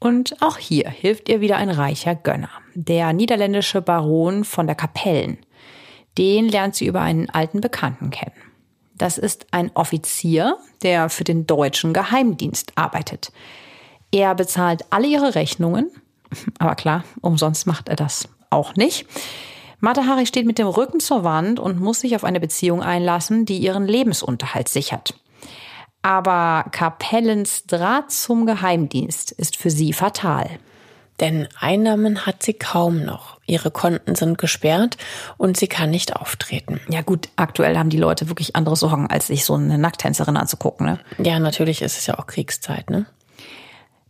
Speaker 1: Und auch hier hilft ihr wieder ein reicher Gönner, der niederländische Baron von der Kapellen. Den lernt sie über einen alten Bekannten kennen. Das ist ein Offizier, der für den deutschen Geheimdienst arbeitet. Er bezahlt alle ihre Rechnungen, aber klar, umsonst macht er das auch nicht. Matahari steht mit dem Rücken zur Wand und muss sich auf eine Beziehung einlassen, die ihren Lebensunterhalt sichert. Aber Kapellens Draht zum Geheimdienst ist für sie fatal.
Speaker 2: Denn Einnahmen hat sie kaum noch. Ihre Konten sind gesperrt und sie kann nicht auftreten.
Speaker 1: Ja gut, aktuell haben die Leute wirklich andere Sorgen, als sich so eine Nacktänzerin anzugucken. Ne?
Speaker 2: Ja, natürlich ist es ja auch Kriegszeit. Ne?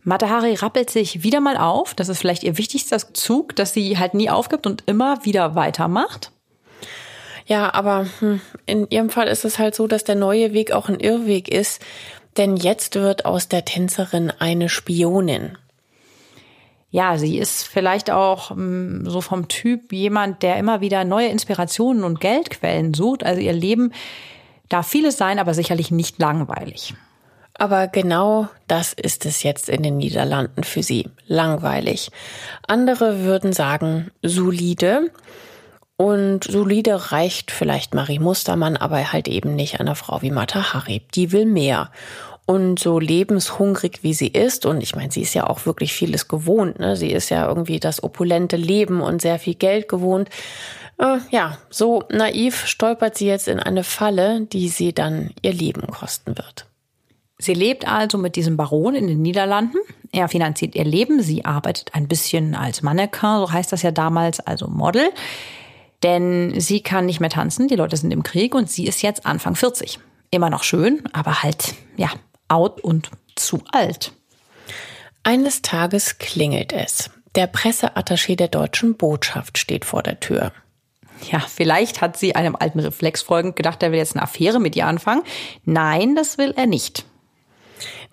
Speaker 1: Matahari rappelt sich wieder mal auf. Das ist vielleicht ihr wichtigster Zug, dass sie halt nie aufgibt und immer wieder weitermacht.
Speaker 2: Ja, aber hm, in ihrem Fall ist es halt so, dass der neue Weg auch ein Irrweg ist. Denn jetzt wird aus der Tänzerin eine Spionin.
Speaker 1: Ja, sie ist vielleicht auch hm, so vom Typ jemand, der immer wieder neue Inspirationen und Geldquellen sucht. Also ihr Leben darf vieles sein, aber sicherlich nicht langweilig.
Speaker 2: Aber genau das ist es jetzt in den Niederlanden für sie. Langweilig. Andere würden sagen solide. Und solide reicht vielleicht Marie Mustermann, aber halt eben nicht einer Frau wie Mata Harib. Die will mehr. Und so lebenshungrig wie sie ist, und ich meine, sie ist ja auch wirklich vieles gewohnt, ne? Sie ist ja irgendwie das opulente Leben und sehr viel Geld gewohnt. Äh, ja, so naiv stolpert sie jetzt in eine Falle, die sie dann ihr Leben kosten wird.
Speaker 1: Sie lebt also mit diesem Baron in den Niederlanden. Er finanziert ihr Leben. Sie arbeitet ein bisschen als Mannequin, so heißt das ja damals, also Model. Denn sie kann nicht mehr tanzen, die Leute sind im Krieg und sie ist jetzt Anfang 40. Immer noch schön, aber halt, ja, out und zu alt.
Speaker 2: Eines Tages klingelt es. Der Presseattaché der deutschen Botschaft steht vor der Tür.
Speaker 1: Ja, vielleicht hat sie einem alten Reflex folgend gedacht, er will jetzt eine Affäre mit ihr anfangen. Nein, das will er nicht.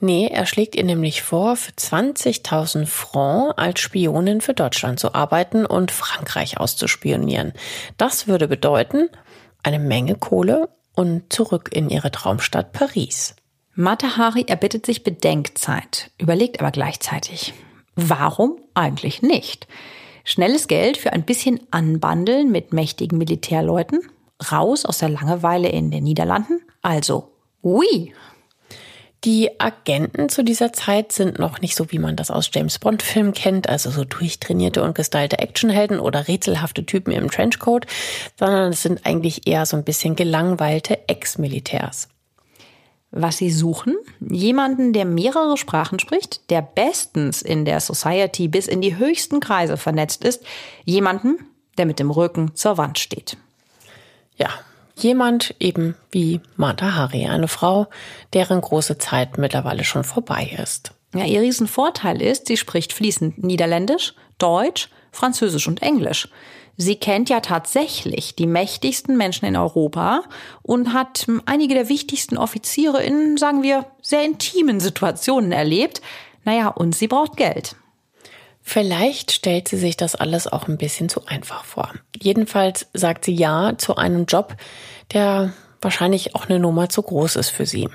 Speaker 2: Nee, er schlägt ihr nämlich vor, für 20.000 Francs als Spionin für Deutschland zu arbeiten und Frankreich auszuspionieren. Das würde bedeuten, eine Menge Kohle und zurück in ihre Traumstadt Paris.
Speaker 1: Matahari erbittet sich Bedenkzeit, überlegt aber gleichzeitig, warum eigentlich nicht? Schnelles Geld für ein bisschen Anbandeln mit mächtigen Militärleuten? Raus aus der Langeweile in den Niederlanden? Also, oui,
Speaker 2: die Agenten zu dieser Zeit sind noch nicht so, wie man das aus James Bond-Filmen kennt, also so durchtrainierte und gestylte Actionhelden oder rätselhafte Typen im Trenchcoat, sondern es sind eigentlich eher so ein bisschen gelangweilte Ex-Militärs.
Speaker 1: Was sie suchen? Jemanden, der mehrere Sprachen spricht, der bestens in der Society bis in die höchsten Kreise vernetzt ist, jemanden, der mit dem Rücken zur Wand steht.
Speaker 2: Ja, Jemand eben wie Mata Hari, eine Frau, deren große Zeit mittlerweile schon vorbei ist.
Speaker 1: Ja, ihr Riesenvorteil ist, sie spricht fließend Niederländisch, Deutsch, Französisch und Englisch. Sie kennt ja tatsächlich die mächtigsten Menschen in Europa und hat einige der wichtigsten Offiziere in, sagen wir, sehr intimen Situationen erlebt. Naja, und sie braucht Geld.
Speaker 2: Vielleicht stellt sie sich das alles auch ein bisschen zu einfach vor. Jedenfalls sagt sie ja zu einem Job, der wahrscheinlich auch eine Nummer zu groß ist für sie.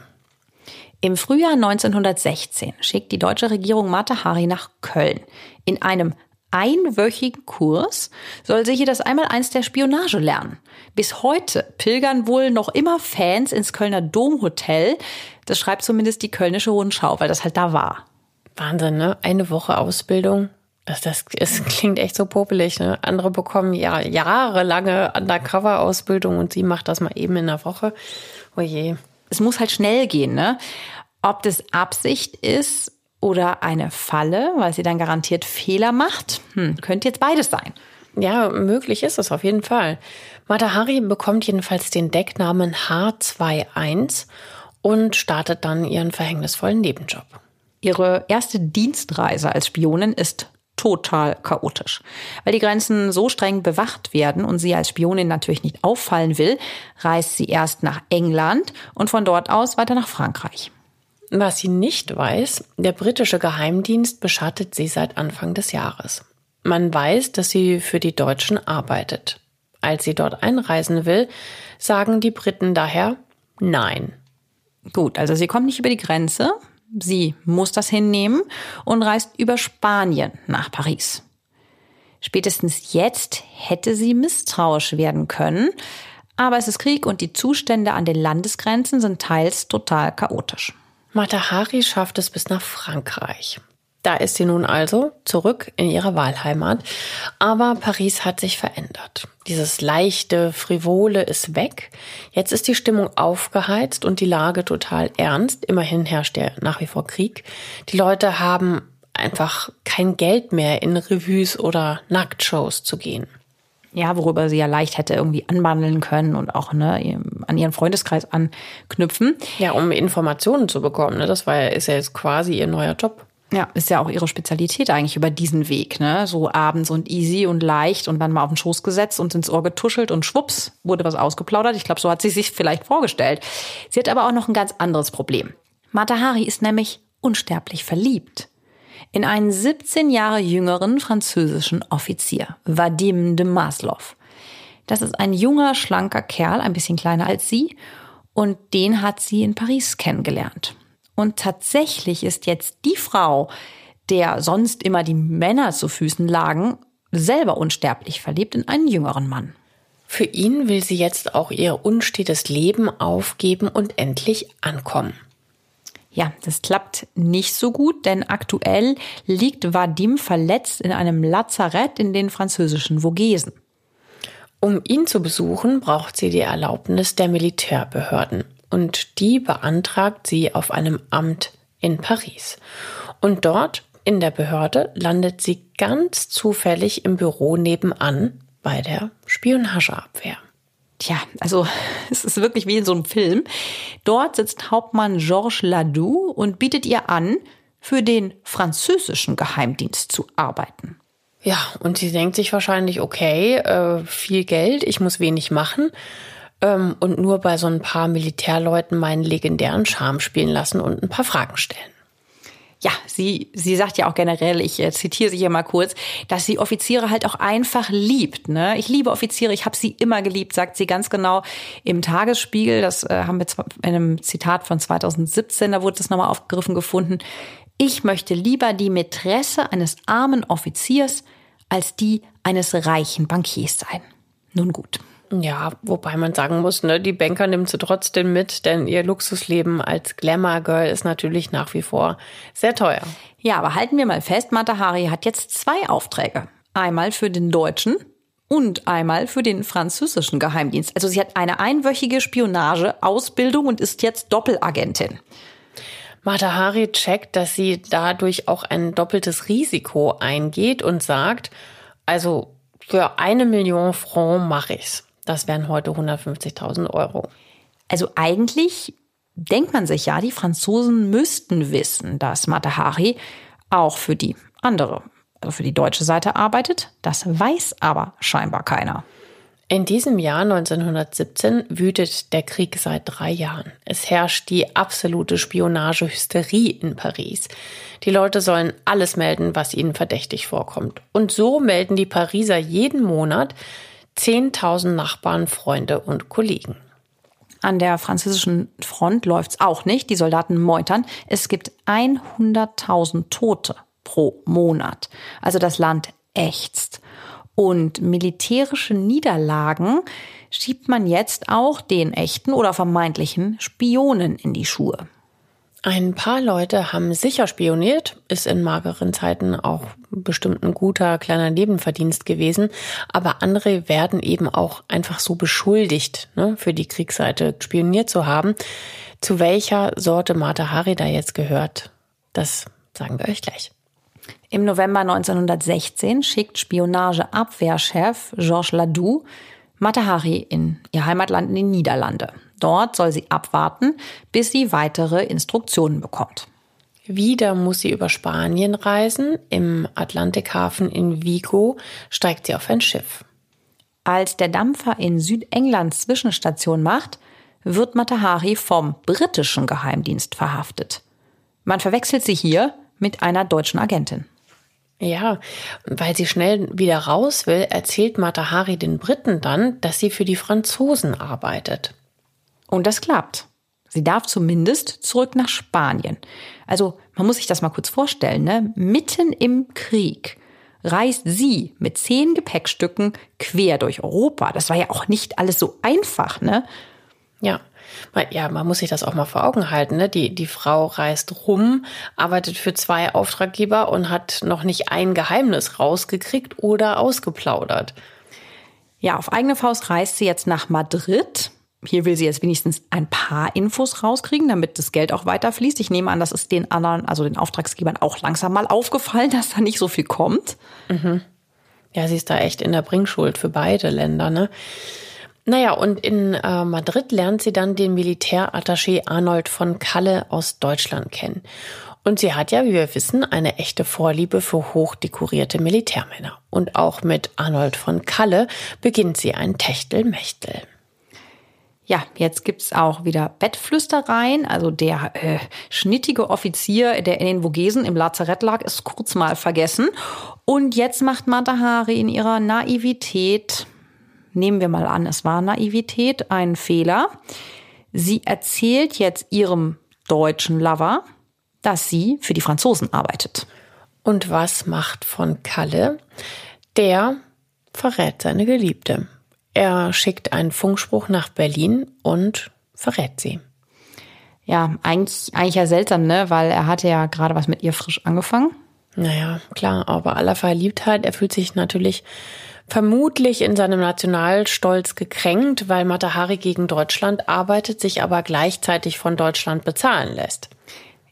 Speaker 1: Im Frühjahr 1916 schickt die deutsche Regierung Mata Hari nach Köln. In einem einwöchigen Kurs soll sie hier das Einmaleins der Spionage lernen. Bis heute pilgern wohl noch immer Fans ins Kölner Domhotel. Das schreibt zumindest die Kölnische Rundschau, weil das halt da war.
Speaker 2: Wahnsinn, ne? Eine Woche Ausbildung das, das, es klingt echt so popelig. Ne? Andere bekommen ja jahrelange Undercover-Ausbildung und sie macht das mal eben in der Woche. Oh je.
Speaker 1: es muss halt schnell gehen, ne? Ob das Absicht ist oder eine Falle, weil sie dann garantiert Fehler macht, hm, könnte jetzt beides sein.
Speaker 2: Ja, möglich ist es auf jeden Fall. Matahari bekommt jedenfalls den Decknamen H21 und startet dann ihren verhängnisvollen Nebenjob.
Speaker 1: Ihre erste Dienstreise als Spionin ist total chaotisch. Weil die Grenzen so streng bewacht werden und sie als Spionin natürlich nicht auffallen will, reist sie erst nach England und von dort aus weiter nach Frankreich.
Speaker 2: Was sie nicht weiß, der britische Geheimdienst beschattet sie seit Anfang des Jahres. Man weiß, dass sie für die Deutschen arbeitet. Als sie dort einreisen will, sagen die Briten daher Nein.
Speaker 1: Gut, also sie kommt nicht über die Grenze, sie muss das hinnehmen und reist über Spanien nach Paris. Spätestens jetzt hätte sie misstrauisch werden können, aber es ist Krieg und die Zustände an den Landesgrenzen sind teils total chaotisch.
Speaker 2: Matahari schafft es bis nach Frankreich. Da ist sie nun also zurück in ihre Wahlheimat. Aber Paris hat sich verändert. Dieses leichte, frivole ist weg. Jetzt ist die Stimmung aufgeheizt und die Lage total ernst. Immerhin herrscht ja nach wie vor Krieg. Die Leute haben einfach kein Geld mehr, in Revues oder Nacktshows zu gehen.
Speaker 1: Ja, worüber sie ja leicht hätte irgendwie anbandeln können und auch ne, an ihren Freundeskreis anknüpfen.
Speaker 2: Ja, um Informationen zu bekommen. Ne? Das war ja, ist ja jetzt quasi ihr neuer Job.
Speaker 1: Ja, ist ja auch ihre Spezialität eigentlich über diesen Weg, ne? So abends und easy und leicht und dann mal auf den Schoß gesetzt und ins Ohr getuschelt und schwupps wurde was ausgeplaudert. Ich glaube, so hat sie sich vielleicht vorgestellt. Sie hat aber auch noch ein ganz anderes Problem. Mata Hari ist nämlich unsterblich verliebt in einen 17 Jahre jüngeren französischen Offizier, Vadim de Maslov. Das ist ein junger, schlanker Kerl, ein bisschen kleiner als sie, und den hat sie in Paris kennengelernt. Und tatsächlich ist jetzt die Frau, der sonst immer die Männer zu Füßen lagen, selber unsterblich verliebt in einen jüngeren Mann.
Speaker 2: Für ihn will sie jetzt auch ihr unstetes Leben aufgeben und endlich ankommen.
Speaker 1: Ja, das klappt nicht so gut, denn aktuell liegt Vadim verletzt in einem Lazarett in den französischen Vogesen.
Speaker 2: Um ihn zu besuchen, braucht sie die Erlaubnis der Militärbehörden und die beantragt sie auf einem Amt in Paris. Und dort in der Behörde landet sie ganz zufällig im Büro nebenan bei der Spionageabwehr.
Speaker 1: Tja, also es ist wirklich wie in so einem Film. Dort sitzt Hauptmann Georges Ladoux und bietet ihr an, für den französischen Geheimdienst zu arbeiten.
Speaker 2: Ja, und sie denkt sich wahrscheinlich, okay, äh, viel Geld, ich muss wenig machen ähm, und nur bei so ein paar Militärleuten meinen legendären Charme spielen lassen und ein paar Fragen stellen.
Speaker 1: Ja, sie, sie sagt ja auch generell, ich äh, zitiere sie hier mal kurz, dass sie Offiziere halt auch einfach liebt. Ne? Ich liebe Offiziere, ich habe sie immer geliebt, sagt sie ganz genau im Tagesspiegel. Das äh, haben wir in einem Zitat von 2017, da wurde das nochmal aufgegriffen gefunden. Ich möchte lieber die Mätresse eines armen Offiziers als die eines reichen Bankiers sein. Nun gut.
Speaker 2: Ja, wobei man sagen muss, ne, die Banker nimmt sie trotzdem mit, denn ihr Luxusleben als Glamour-Girl ist natürlich nach wie vor sehr teuer.
Speaker 1: Ja, aber halten wir mal fest, Mata Hari hat jetzt zwei Aufträge. Einmal für den deutschen und einmal für den französischen Geheimdienst. Also sie hat eine einwöchige Spionage-Ausbildung und ist jetzt Doppelagentin.
Speaker 2: Mata Hari checkt, dass sie dadurch auch ein doppeltes Risiko eingeht und sagt, also für eine Million Franc mache ich's. Das wären heute 150.000 Euro.
Speaker 1: Also eigentlich denkt man sich ja, die Franzosen müssten wissen, dass Matahari auch für die andere, also für die deutsche Seite arbeitet. Das weiß aber scheinbar keiner.
Speaker 2: In diesem Jahr 1917 wütet der Krieg seit drei Jahren. Es herrscht die absolute Spionagehysterie in Paris. Die Leute sollen alles melden, was ihnen verdächtig vorkommt. Und so melden die Pariser jeden Monat 10.000 Nachbarn, Freunde und Kollegen.
Speaker 1: An der französischen Front läuft's auch nicht. Die Soldaten meutern. Es gibt 100.000 Tote pro Monat. Also das Land ächzt. Und militärische Niederlagen schiebt man jetzt auch den echten oder vermeintlichen Spionen in die Schuhe.
Speaker 2: Ein paar Leute haben sicher spioniert, ist in mageren Zeiten auch bestimmt ein guter kleiner Nebenverdienst gewesen, aber andere werden eben auch einfach so beschuldigt, ne, für die Kriegsseite spioniert zu haben. Zu welcher Sorte Mata Hari da jetzt gehört, das sagen wir euch gleich.
Speaker 1: Im November 1916 schickt Spionageabwehrchef Georges Ladoux Matahari in ihr Heimatland in die Niederlande. Dort soll sie abwarten, bis sie weitere Instruktionen bekommt.
Speaker 2: Wieder muss sie über Spanien reisen. Im Atlantikhafen in Vigo steigt sie auf ein Schiff.
Speaker 1: Als der Dampfer in Südengland Zwischenstation macht, wird Matahari vom britischen Geheimdienst verhaftet. Man verwechselt sie hier mit einer deutschen Agentin.
Speaker 2: Ja, weil sie schnell wieder raus will, erzählt Matahari den Briten dann, dass sie für die Franzosen arbeitet.
Speaker 1: Und das klappt. Sie darf zumindest zurück nach Spanien. Also man muss sich das mal kurz vorstellen, ne? Mitten im Krieg reist sie mit zehn Gepäckstücken quer durch Europa. Das war ja auch nicht alles so einfach, ne?
Speaker 2: Ja, ja, man muss sich das auch mal vor Augen halten. Ne? Die, die Frau reist rum, arbeitet für zwei Auftraggeber und hat noch nicht ein Geheimnis rausgekriegt oder ausgeplaudert.
Speaker 1: Ja, auf eigene Faust reist sie jetzt nach Madrid. Hier will sie jetzt wenigstens ein paar Infos rauskriegen, damit das Geld auch weiterfließt. Ich nehme an, das ist den anderen, also den Auftragsgebern auch langsam mal aufgefallen, dass da nicht so viel kommt.
Speaker 2: Mhm. Ja, sie ist da echt in der Bringschuld für beide Länder, ne? Naja, und in äh, Madrid lernt sie dann den Militärattaché Arnold von Kalle aus Deutschland kennen. Und sie hat ja, wie wir wissen, eine echte Vorliebe für hochdekorierte Militärmänner. Und auch mit Arnold von Kalle beginnt sie ein Techtelmechtel.
Speaker 1: Ja, jetzt gibt's auch wieder Bettflüstereien. Also der äh, schnittige Offizier, der in den Vogesen im Lazarett lag, ist kurz mal vergessen. Und jetzt macht Matahari in ihrer Naivität nehmen wir mal an, es war Naivität, ein Fehler. Sie erzählt jetzt ihrem deutschen Lover, dass sie für die Franzosen arbeitet.
Speaker 2: Und was macht von Kalle? Der verrät seine Geliebte. Er schickt einen Funkspruch nach Berlin und verrät sie.
Speaker 1: Ja, eigentlich, eigentlich ja seltsam, ne? Weil er hatte ja gerade was mit ihr frisch angefangen.
Speaker 2: Naja, klar, aber aller Verliebtheit, er fühlt sich natürlich vermutlich in seinem Nationalstolz gekränkt, weil Matahari gegen Deutschland arbeitet, sich aber gleichzeitig von Deutschland bezahlen lässt.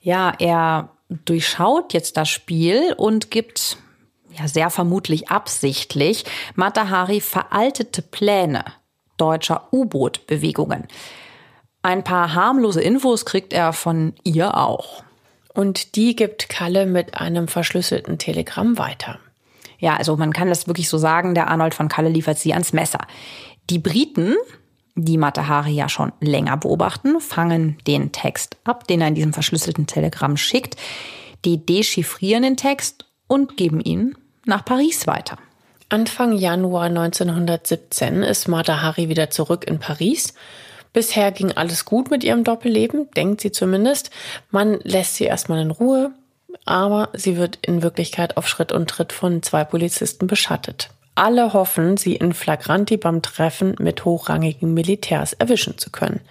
Speaker 1: Ja, er durchschaut jetzt das Spiel und gibt ja sehr vermutlich absichtlich Matahari veraltete Pläne deutscher U-Boot-Bewegungen. Ein paar harmlose Infos kriegt er von ihr auch.
Speaker 2: Und die gibt Kalle mit einem verschlüsselten Telegramm weiter.
Speaker 1: Ja, also man kann das wirklich so sagen, der Arnold von Kalle liefert sie ans Messer. Die Briten, die Matahari ja schon länger beobachten, fangen den Text ab, den er in diesem verschlüsselten Telegramm schickt. Die dechiffrieren den Text und geben ihn nach Paris weiter.
Speaker 2: Anfang Januar 1917 ist Matahari wieder zurück in Paris. Bisher ging alles gut mit ihrem Doppelleben, denkt sie zumindest. Man lässt sie erstmal in Ruhe, aber sie wird in Wirklichkeit auf Schritt und Tritt von zwei Polizisten beschattet. Alle hoffen, sie in Flagranti beim Treffen mit hochrangigen Militärs erwischen zu können.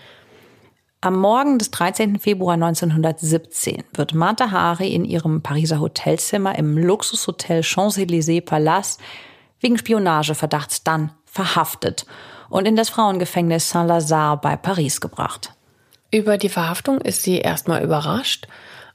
Speaker 1: Am Morgen des 13. Februar 1917 wird Martha Hari in ihrem Pariser Hotelzimmer im Luxushotel Champs-Élysées Palace wegen Spionageverdachts dann verhaftet und in das Frauengefängnis Saint-Lazare bei Paris gebracht.
Speaker 2: Über die Verhaftung ist sie erstmal überrascht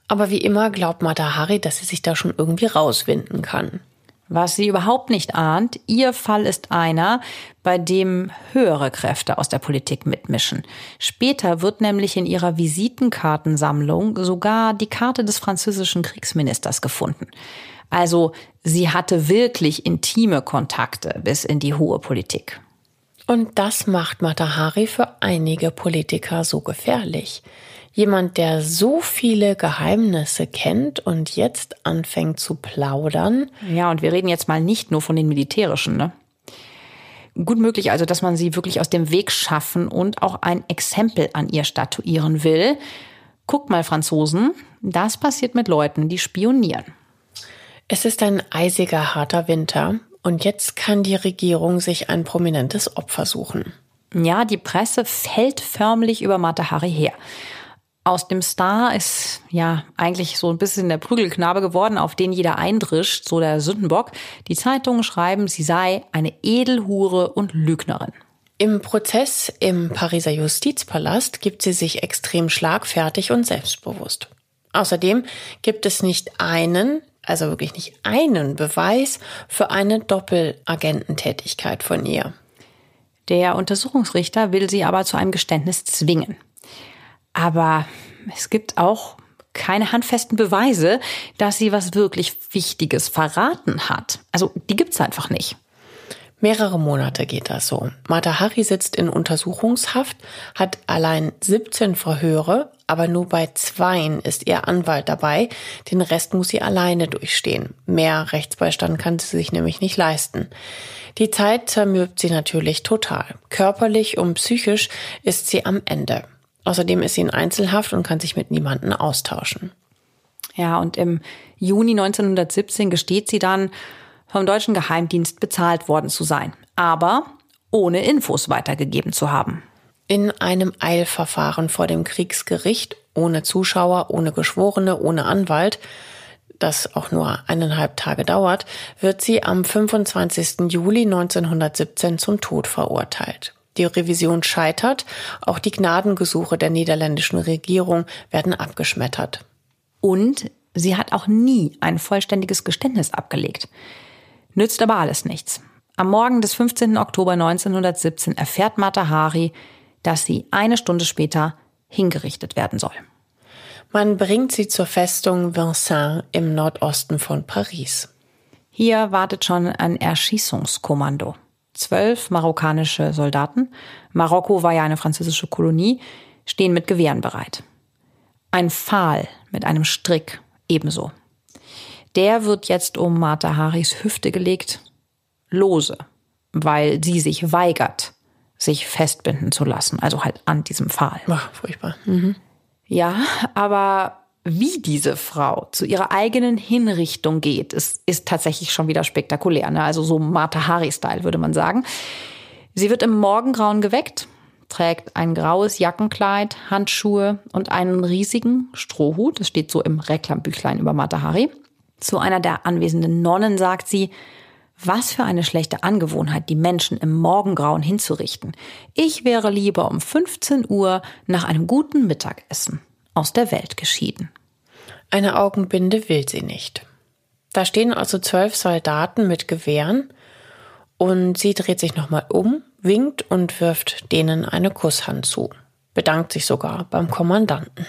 Speaker 2: aber wie immer glaubt Mata Hari, dass sie sich da schon irgendwie rauswinden kann.
Speaker 1: Was sie überhaupt nicht ahnt, ihr Fall ist einer, bei dem höhere Kräfte aus der Politik mitmischen. Später wird nämlich in ihrer Visitenkartensammlung sogar die Karte des französischen Kriegsministers gefunden. Also sie hatte wirklich intime Kontakte bis in die hohe Politik.
Speaker 2: Und das macht Matahari für einige Politiker so gefährlich. Jemand, der so viele Geheimnisse kennt und jetzt anfängt zu plaudern.
Speaker 1: Ja, und wir reden jetzt mal nicht nur von den militärischen, ne? Gut möglich also, dass man sie wirklich aus dem Weg schaffen und auch ein Exempel an ihr statuieren will. Guckt mal, Franzosen, das passiert mit Leuten, die spionieren.
Speaker 2: Es ist ein eisiger, harter Winter und jetzt kann die Regierung sich ein prominentes Opfer suchen.
Speaker 1: Ja, die Presse fällt förmlich über Matahari her. Aus dem Star ist ja eigentlich so ein bisschen der Prügelknabe geworden, auf den jeder eindrischt, so der Sündenbock. Die Zeitungen schreiben, sie sei eine Edelhure und Lügnerin.
Speaker 2: Im Prozess im Pariser Justizpalast gibt sie sich extrem schlagfertig und selbstbewusst. Außerdem gibt es nicht einen, also wirklich nicht einen Beweis für eine Doppelagententätigkeit von ihr.
Speaker 1: Der Untersuchungsrichter will sie aber zu einem Geständnis zwingen. Aber es gibt auch keine handfesten Beweise, dass sie was wirklich Wichtiges verraten hat. Also die gibt's einfach nicht.
Speaker 2: Mehrere Monate geht das so. Mata Hari sitzt in Untersuchungshaft, hat allein 17 Verhöre, aber nur bei zweien ist ihr Anwalt dabei. Den Rest muss sie alleine durchstehen. Mehr Rechtsbeistand kann sie sich nämlich nicht leisten. Die Zeit zermürbt sie natürlich total. Körperlich und psychisch ist sie am Ende. Außerdem ist sie in Einzelhaft und kann sich mit niemandem austauschen.
Speaker 1: Ja, und im Juni 1917 gesteht sie dann, vom deutschen Geheimdienst bezahlt worden zu sein, aber ohne Infos weitergegeben zu haben.
Speaker 2: In einem Eilverfahren vor dem Kriegsgericht, ohne Zuschauer, ohne Geschworene, ohne Anwalt, das auch nur eineinhalb Tage dauert, wird sie am 25. Juli 1917 zum Tod verurteilt. Die Revision scheitert, auch die Gnadengesuche der niederländischen Regierung werden abgeschmettert.
Speaker 1: Und sie hat auch nie ein vollständiges Geständnis abgelegt. Nützt aber alles nichts. Am Morgen des 15. Oktober 1917 erfährt Mata Hari, dass sie eine Stunde später hingerichtet werden soll.
Speaker 2: Man bringt sie zur Festung Vincennes im Nordosten von Paris.
Speaker 1: Hier wartet schon ein Erschießungskommando zwölf marokkanische Soldaten, Marokko war ja eine französische Kolonie, stehen mit Gewehren bereit. Ein Pfahl mit einem Strick ebenso. Der wird jetzt um Martha Haris Hüfte gelegt, lose, weil sie sich weigert, sich festbinden zu lassen, also halt an diesem Pfahl.
Speaker 2: Ach, furchtbar. Mhm.
Speaker 1: Ja, aber wie diese Frau zu ihrer eigenen Hinrichtung geht, ist, ist tatsächlich schon wieder spektakulär. Ne? Also so Martha Hari-Style, würde man sagen. Sie wird im Morgengrauen geweckt, trägt ein graues Jackenkleid, Handschuhe und einen riesigen Strohhut. Das steht so im Reklambüchlein über Martha Hari. Zu einer der anwesenden Nonnen sagt sie, was für eine schlechte Angewohnheit, die Menschen im Morgengrauen hinzurichten. Ich wäre lieber um 15 Uhr nach einem guten Mittagessen aus der Welt geschieden.
Speaker 2: Eine Augenbinde will sie nicht. Da stehen also zwölf Soldaten mit Gewehren und sie dreht sich nochmal um, winkt und wirft denen eine Kusshand zu, bedankt sich sogar beim Kommandanten.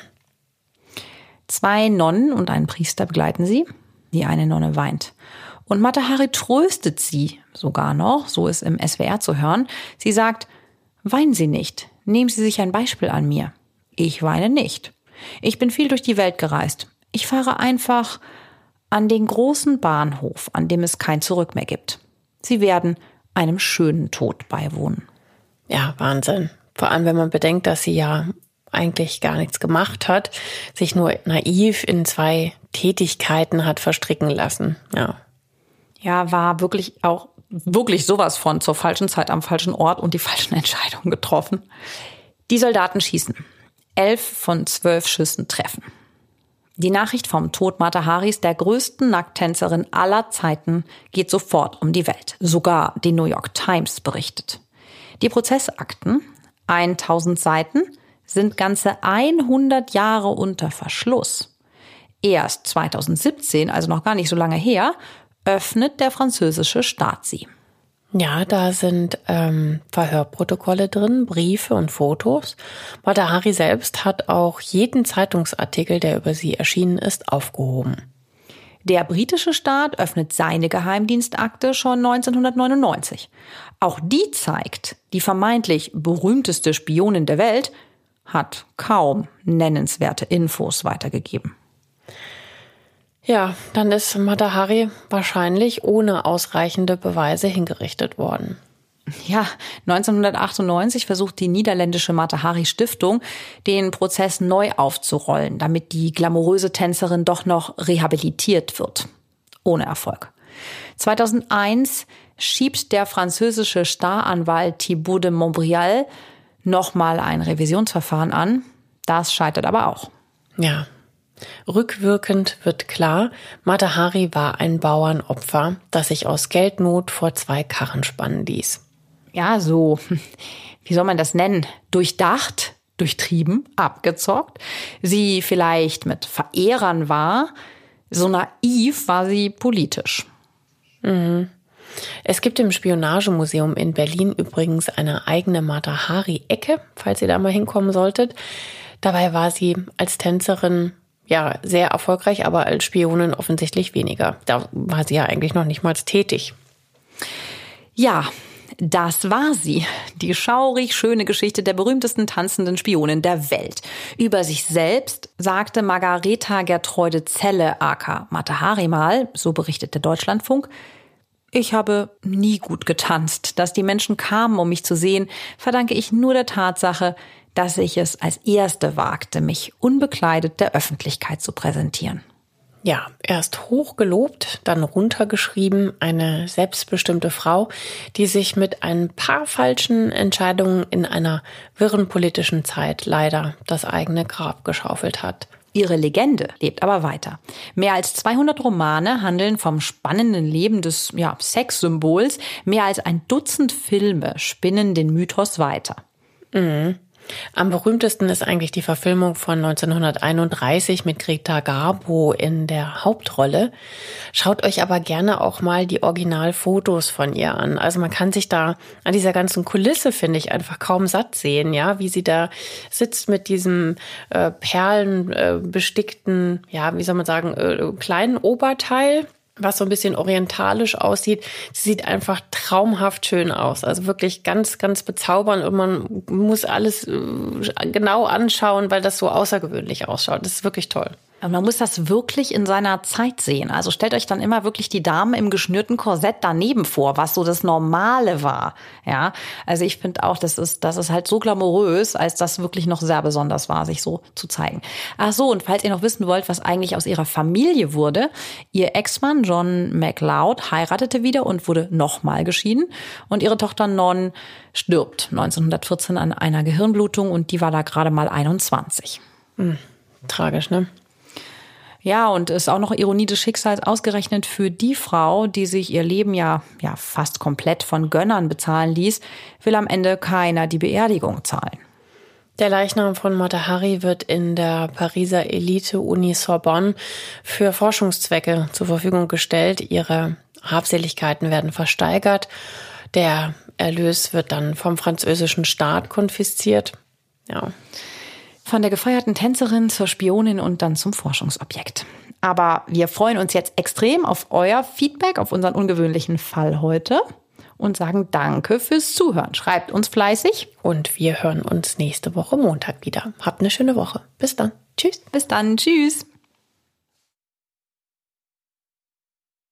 Speaker 1: Zwei Nonnen und ein Priester begleiten sie. Die eine Nonne weint. Und Matahari tröstet sie sogar noch, so ist im SWR zu hören. Sie sagt, weinen Sie nicht, nehmen Sie sich ein Beispiel an mir. Ich weine nicht. Ich bin viel durch die Welt gereist. Ich fahre einfach an den großen Bahnhof, an dem es kein Zurück mehr gibt. Sie werden einem schönen Tod beiwohnen.
Speaker 2: Ja, Wahnsinn. Vor allem, wenn man bedenkt, dass sie ja eigentlich gar nichts gemacht hat, sich nur naiv in zwei Tätigkeiten hat verstricken lassen. Ja.
Speaker 1: Ja, war wirklich auch wirklich sowas von zur falschen Zeit am falschen Ort und die falschen Entscheidungen getroffen. Die Soldaten schießen elf von zwölf Schüssen treffen. Die Nachricht vom Tod Mata Haris, der größten Nackttänzerin aller Zeiten, geht sofort um die Welt. Sogar die New York Times berichtet. Die Prozessakten, 1000 Seiten, sind ganze 100 Jahre unter Verschluss. Erst 2017, also noch gar nicht so lange her, öffnet der französische Staat sie.
Speaker 2: Ja, da sind ähm, Verhörprotokolle drin, Briefe und Fotos. Badahari selbst hat auch jeden Zeitungsartikel, der über sie erschienen ist, aufgehoben.
Speaker 1: Der britische Staat öffnet seine Geheimdienstakte schon 1999. Auch die zeigt, die vermeintlich berühmteste Spionin der Welt hat kaum nennenswerte Infos weitergegeben.
Speaker 2: Ja, dann ist Matahari wahrscheinlich ohne ausreichende Beweise hingerichtet worden.
Speaker 1: Ja, 1998 versucht die niederländische Matahari Stiftung, den Prozess neu aufzurollen, damit die glamouröse Tänzerin doch noch rehabilitiert wird. Ohne Erfolg. 2001 schiebt der französische Staranwalt Thibaut de Montbrial nochmal ein Revisionsverfahren an. Das scheitert aber auch.
Speaker 2: Ja. Rückwirkend wird klar, Matahari war ein Bauernopfer, das sich aus Geldnot vor zwei Karren spannen ließ.
Speaker 1: Ja, so, wie soll man das nennen? Durchdacht, durchtrieben, abgezockt. Sie vielleicht mit Verehrern war. So naiv war sie politisch.
Speaker 2: Mhm. Es gibt im Spionagemuseum in Berlin übrigens eine eigene Matahari-Ecke, falls ihr da mal hinkommen solltet. Dabei war sie als Tänzerin ja sehr erfolgreich, aber als Spionin offensichtlich weniger. Da war sie ja eigentlich noch nicht mal tätig.
Speaker 1: Ja, das war sie. Die schaurig schöne Geschichte der berühmtesten tanzenden Spionin der Welt. Über sich selbst sagte Margareta Gertrude Zelle aka Matahari mal, so berichtet der Deutschlandfunk, ich habe nie gut getanzt. Dass die Menschen kamen, um mich zu sehen, verdanke ich nur der Tatsache, dass ich es als Erste wagte, mich unbekleidet der Öffentlichkeit zu präsentieren.
Speaker 2: Ja, erst hoch gelobt, dann runtergeschrieben, eine selbstbestimmte Frau, die sich mit ein paar falschen Entscheidungen in einer wirren politischen Zeit leider das eigene Grab geschaufelt hat.
Speaker 1: Ihre Legende lebt aber weiter. Mehr als 200 Romane handeln vom spannenden Leben des ja, Sexsymbols. Mehr als ein Dutzend Filme spinnen den Mythos weiter.
Speaker 2: Mhm. Am berühmtesten ist eigentlich die Verfilmung von 1931 mit Greta Garbo in der Hauptrolle. Schaut euch aber gerne auch mal die Originalfotos von ihr an. Also man kann sich da an dieser ganzen Kulisse, finde ich, einfach kaum satt sehen, ja, wie sie da sitzt mit diesem äh, perlenbestickten, äh, ja, wie soll man sagen, äh, kleinen Oberteil was so ein bisschen orientalisch aussieht. Sie sieht einfach traumhaft schön aus. Also wirklich ganz, ganz bezaubernd und man muss alles äh, genau anschauen, weil das so außergewöhnlich ausschaut. Das ist wirklich toll.
Speaker 1: Man muss das wirklich in seiner Zeit sehen. Also stellt euch dann immer wirklich die Dame im geschnürten Korsett daneben vor, was so das Normale war. Ja, also ich finde auch, das ist, das ist halt so glamourös, als das wirklich noch sehr besonders war, sich so zu zeigen. Ach so, und falls ihr noch wissen wollt, was eigentlich aus ihrer Familie wurde, ihr Ex-Mann John MacLeod heiratete wieder und wurde nochmal geschieden und ihre Tochter Non stirbt 1914 an einer Gehirnblutung und die war da gerade mal 21.
Speaker 2: Hm, tragisch, ne?
Speaker 1: Ja, und ist auch noch Ironie des Schicksals ausgerechnet für die Frau, die sich ihr Leben ja, ja fast komplett von Gönnern bezahlen ließ, will am Ende keiner die Beerdigung zahlen.
Speaker 2: Der Leichnam von Matahari wird in der Pariser Elite-Uni Sorbonne für Forschungszwecke zur Verfügung gestellt. Ihre Habseligkeiten werden versteigert. Der Erlös wird dann vom französischen Staat konfisziert. Ja.
Speaker 1: Von der gefeierten Tänzerin zur Spionin und dann zum Forschungsobjekt. Aber wir freuen uns jetzt extrem auf euer Feedback auf unseren ungewöhnlichen Fall heute und sagen Danke fürs Zuhören. Schreibt uns fleißig.
Speaker 2: Und wir hören uns nächste Woche Montag wieder. Habt eine schöne Woche. Bis dann. Tschüss.
Speaker 1: Bis dann. Tschüss.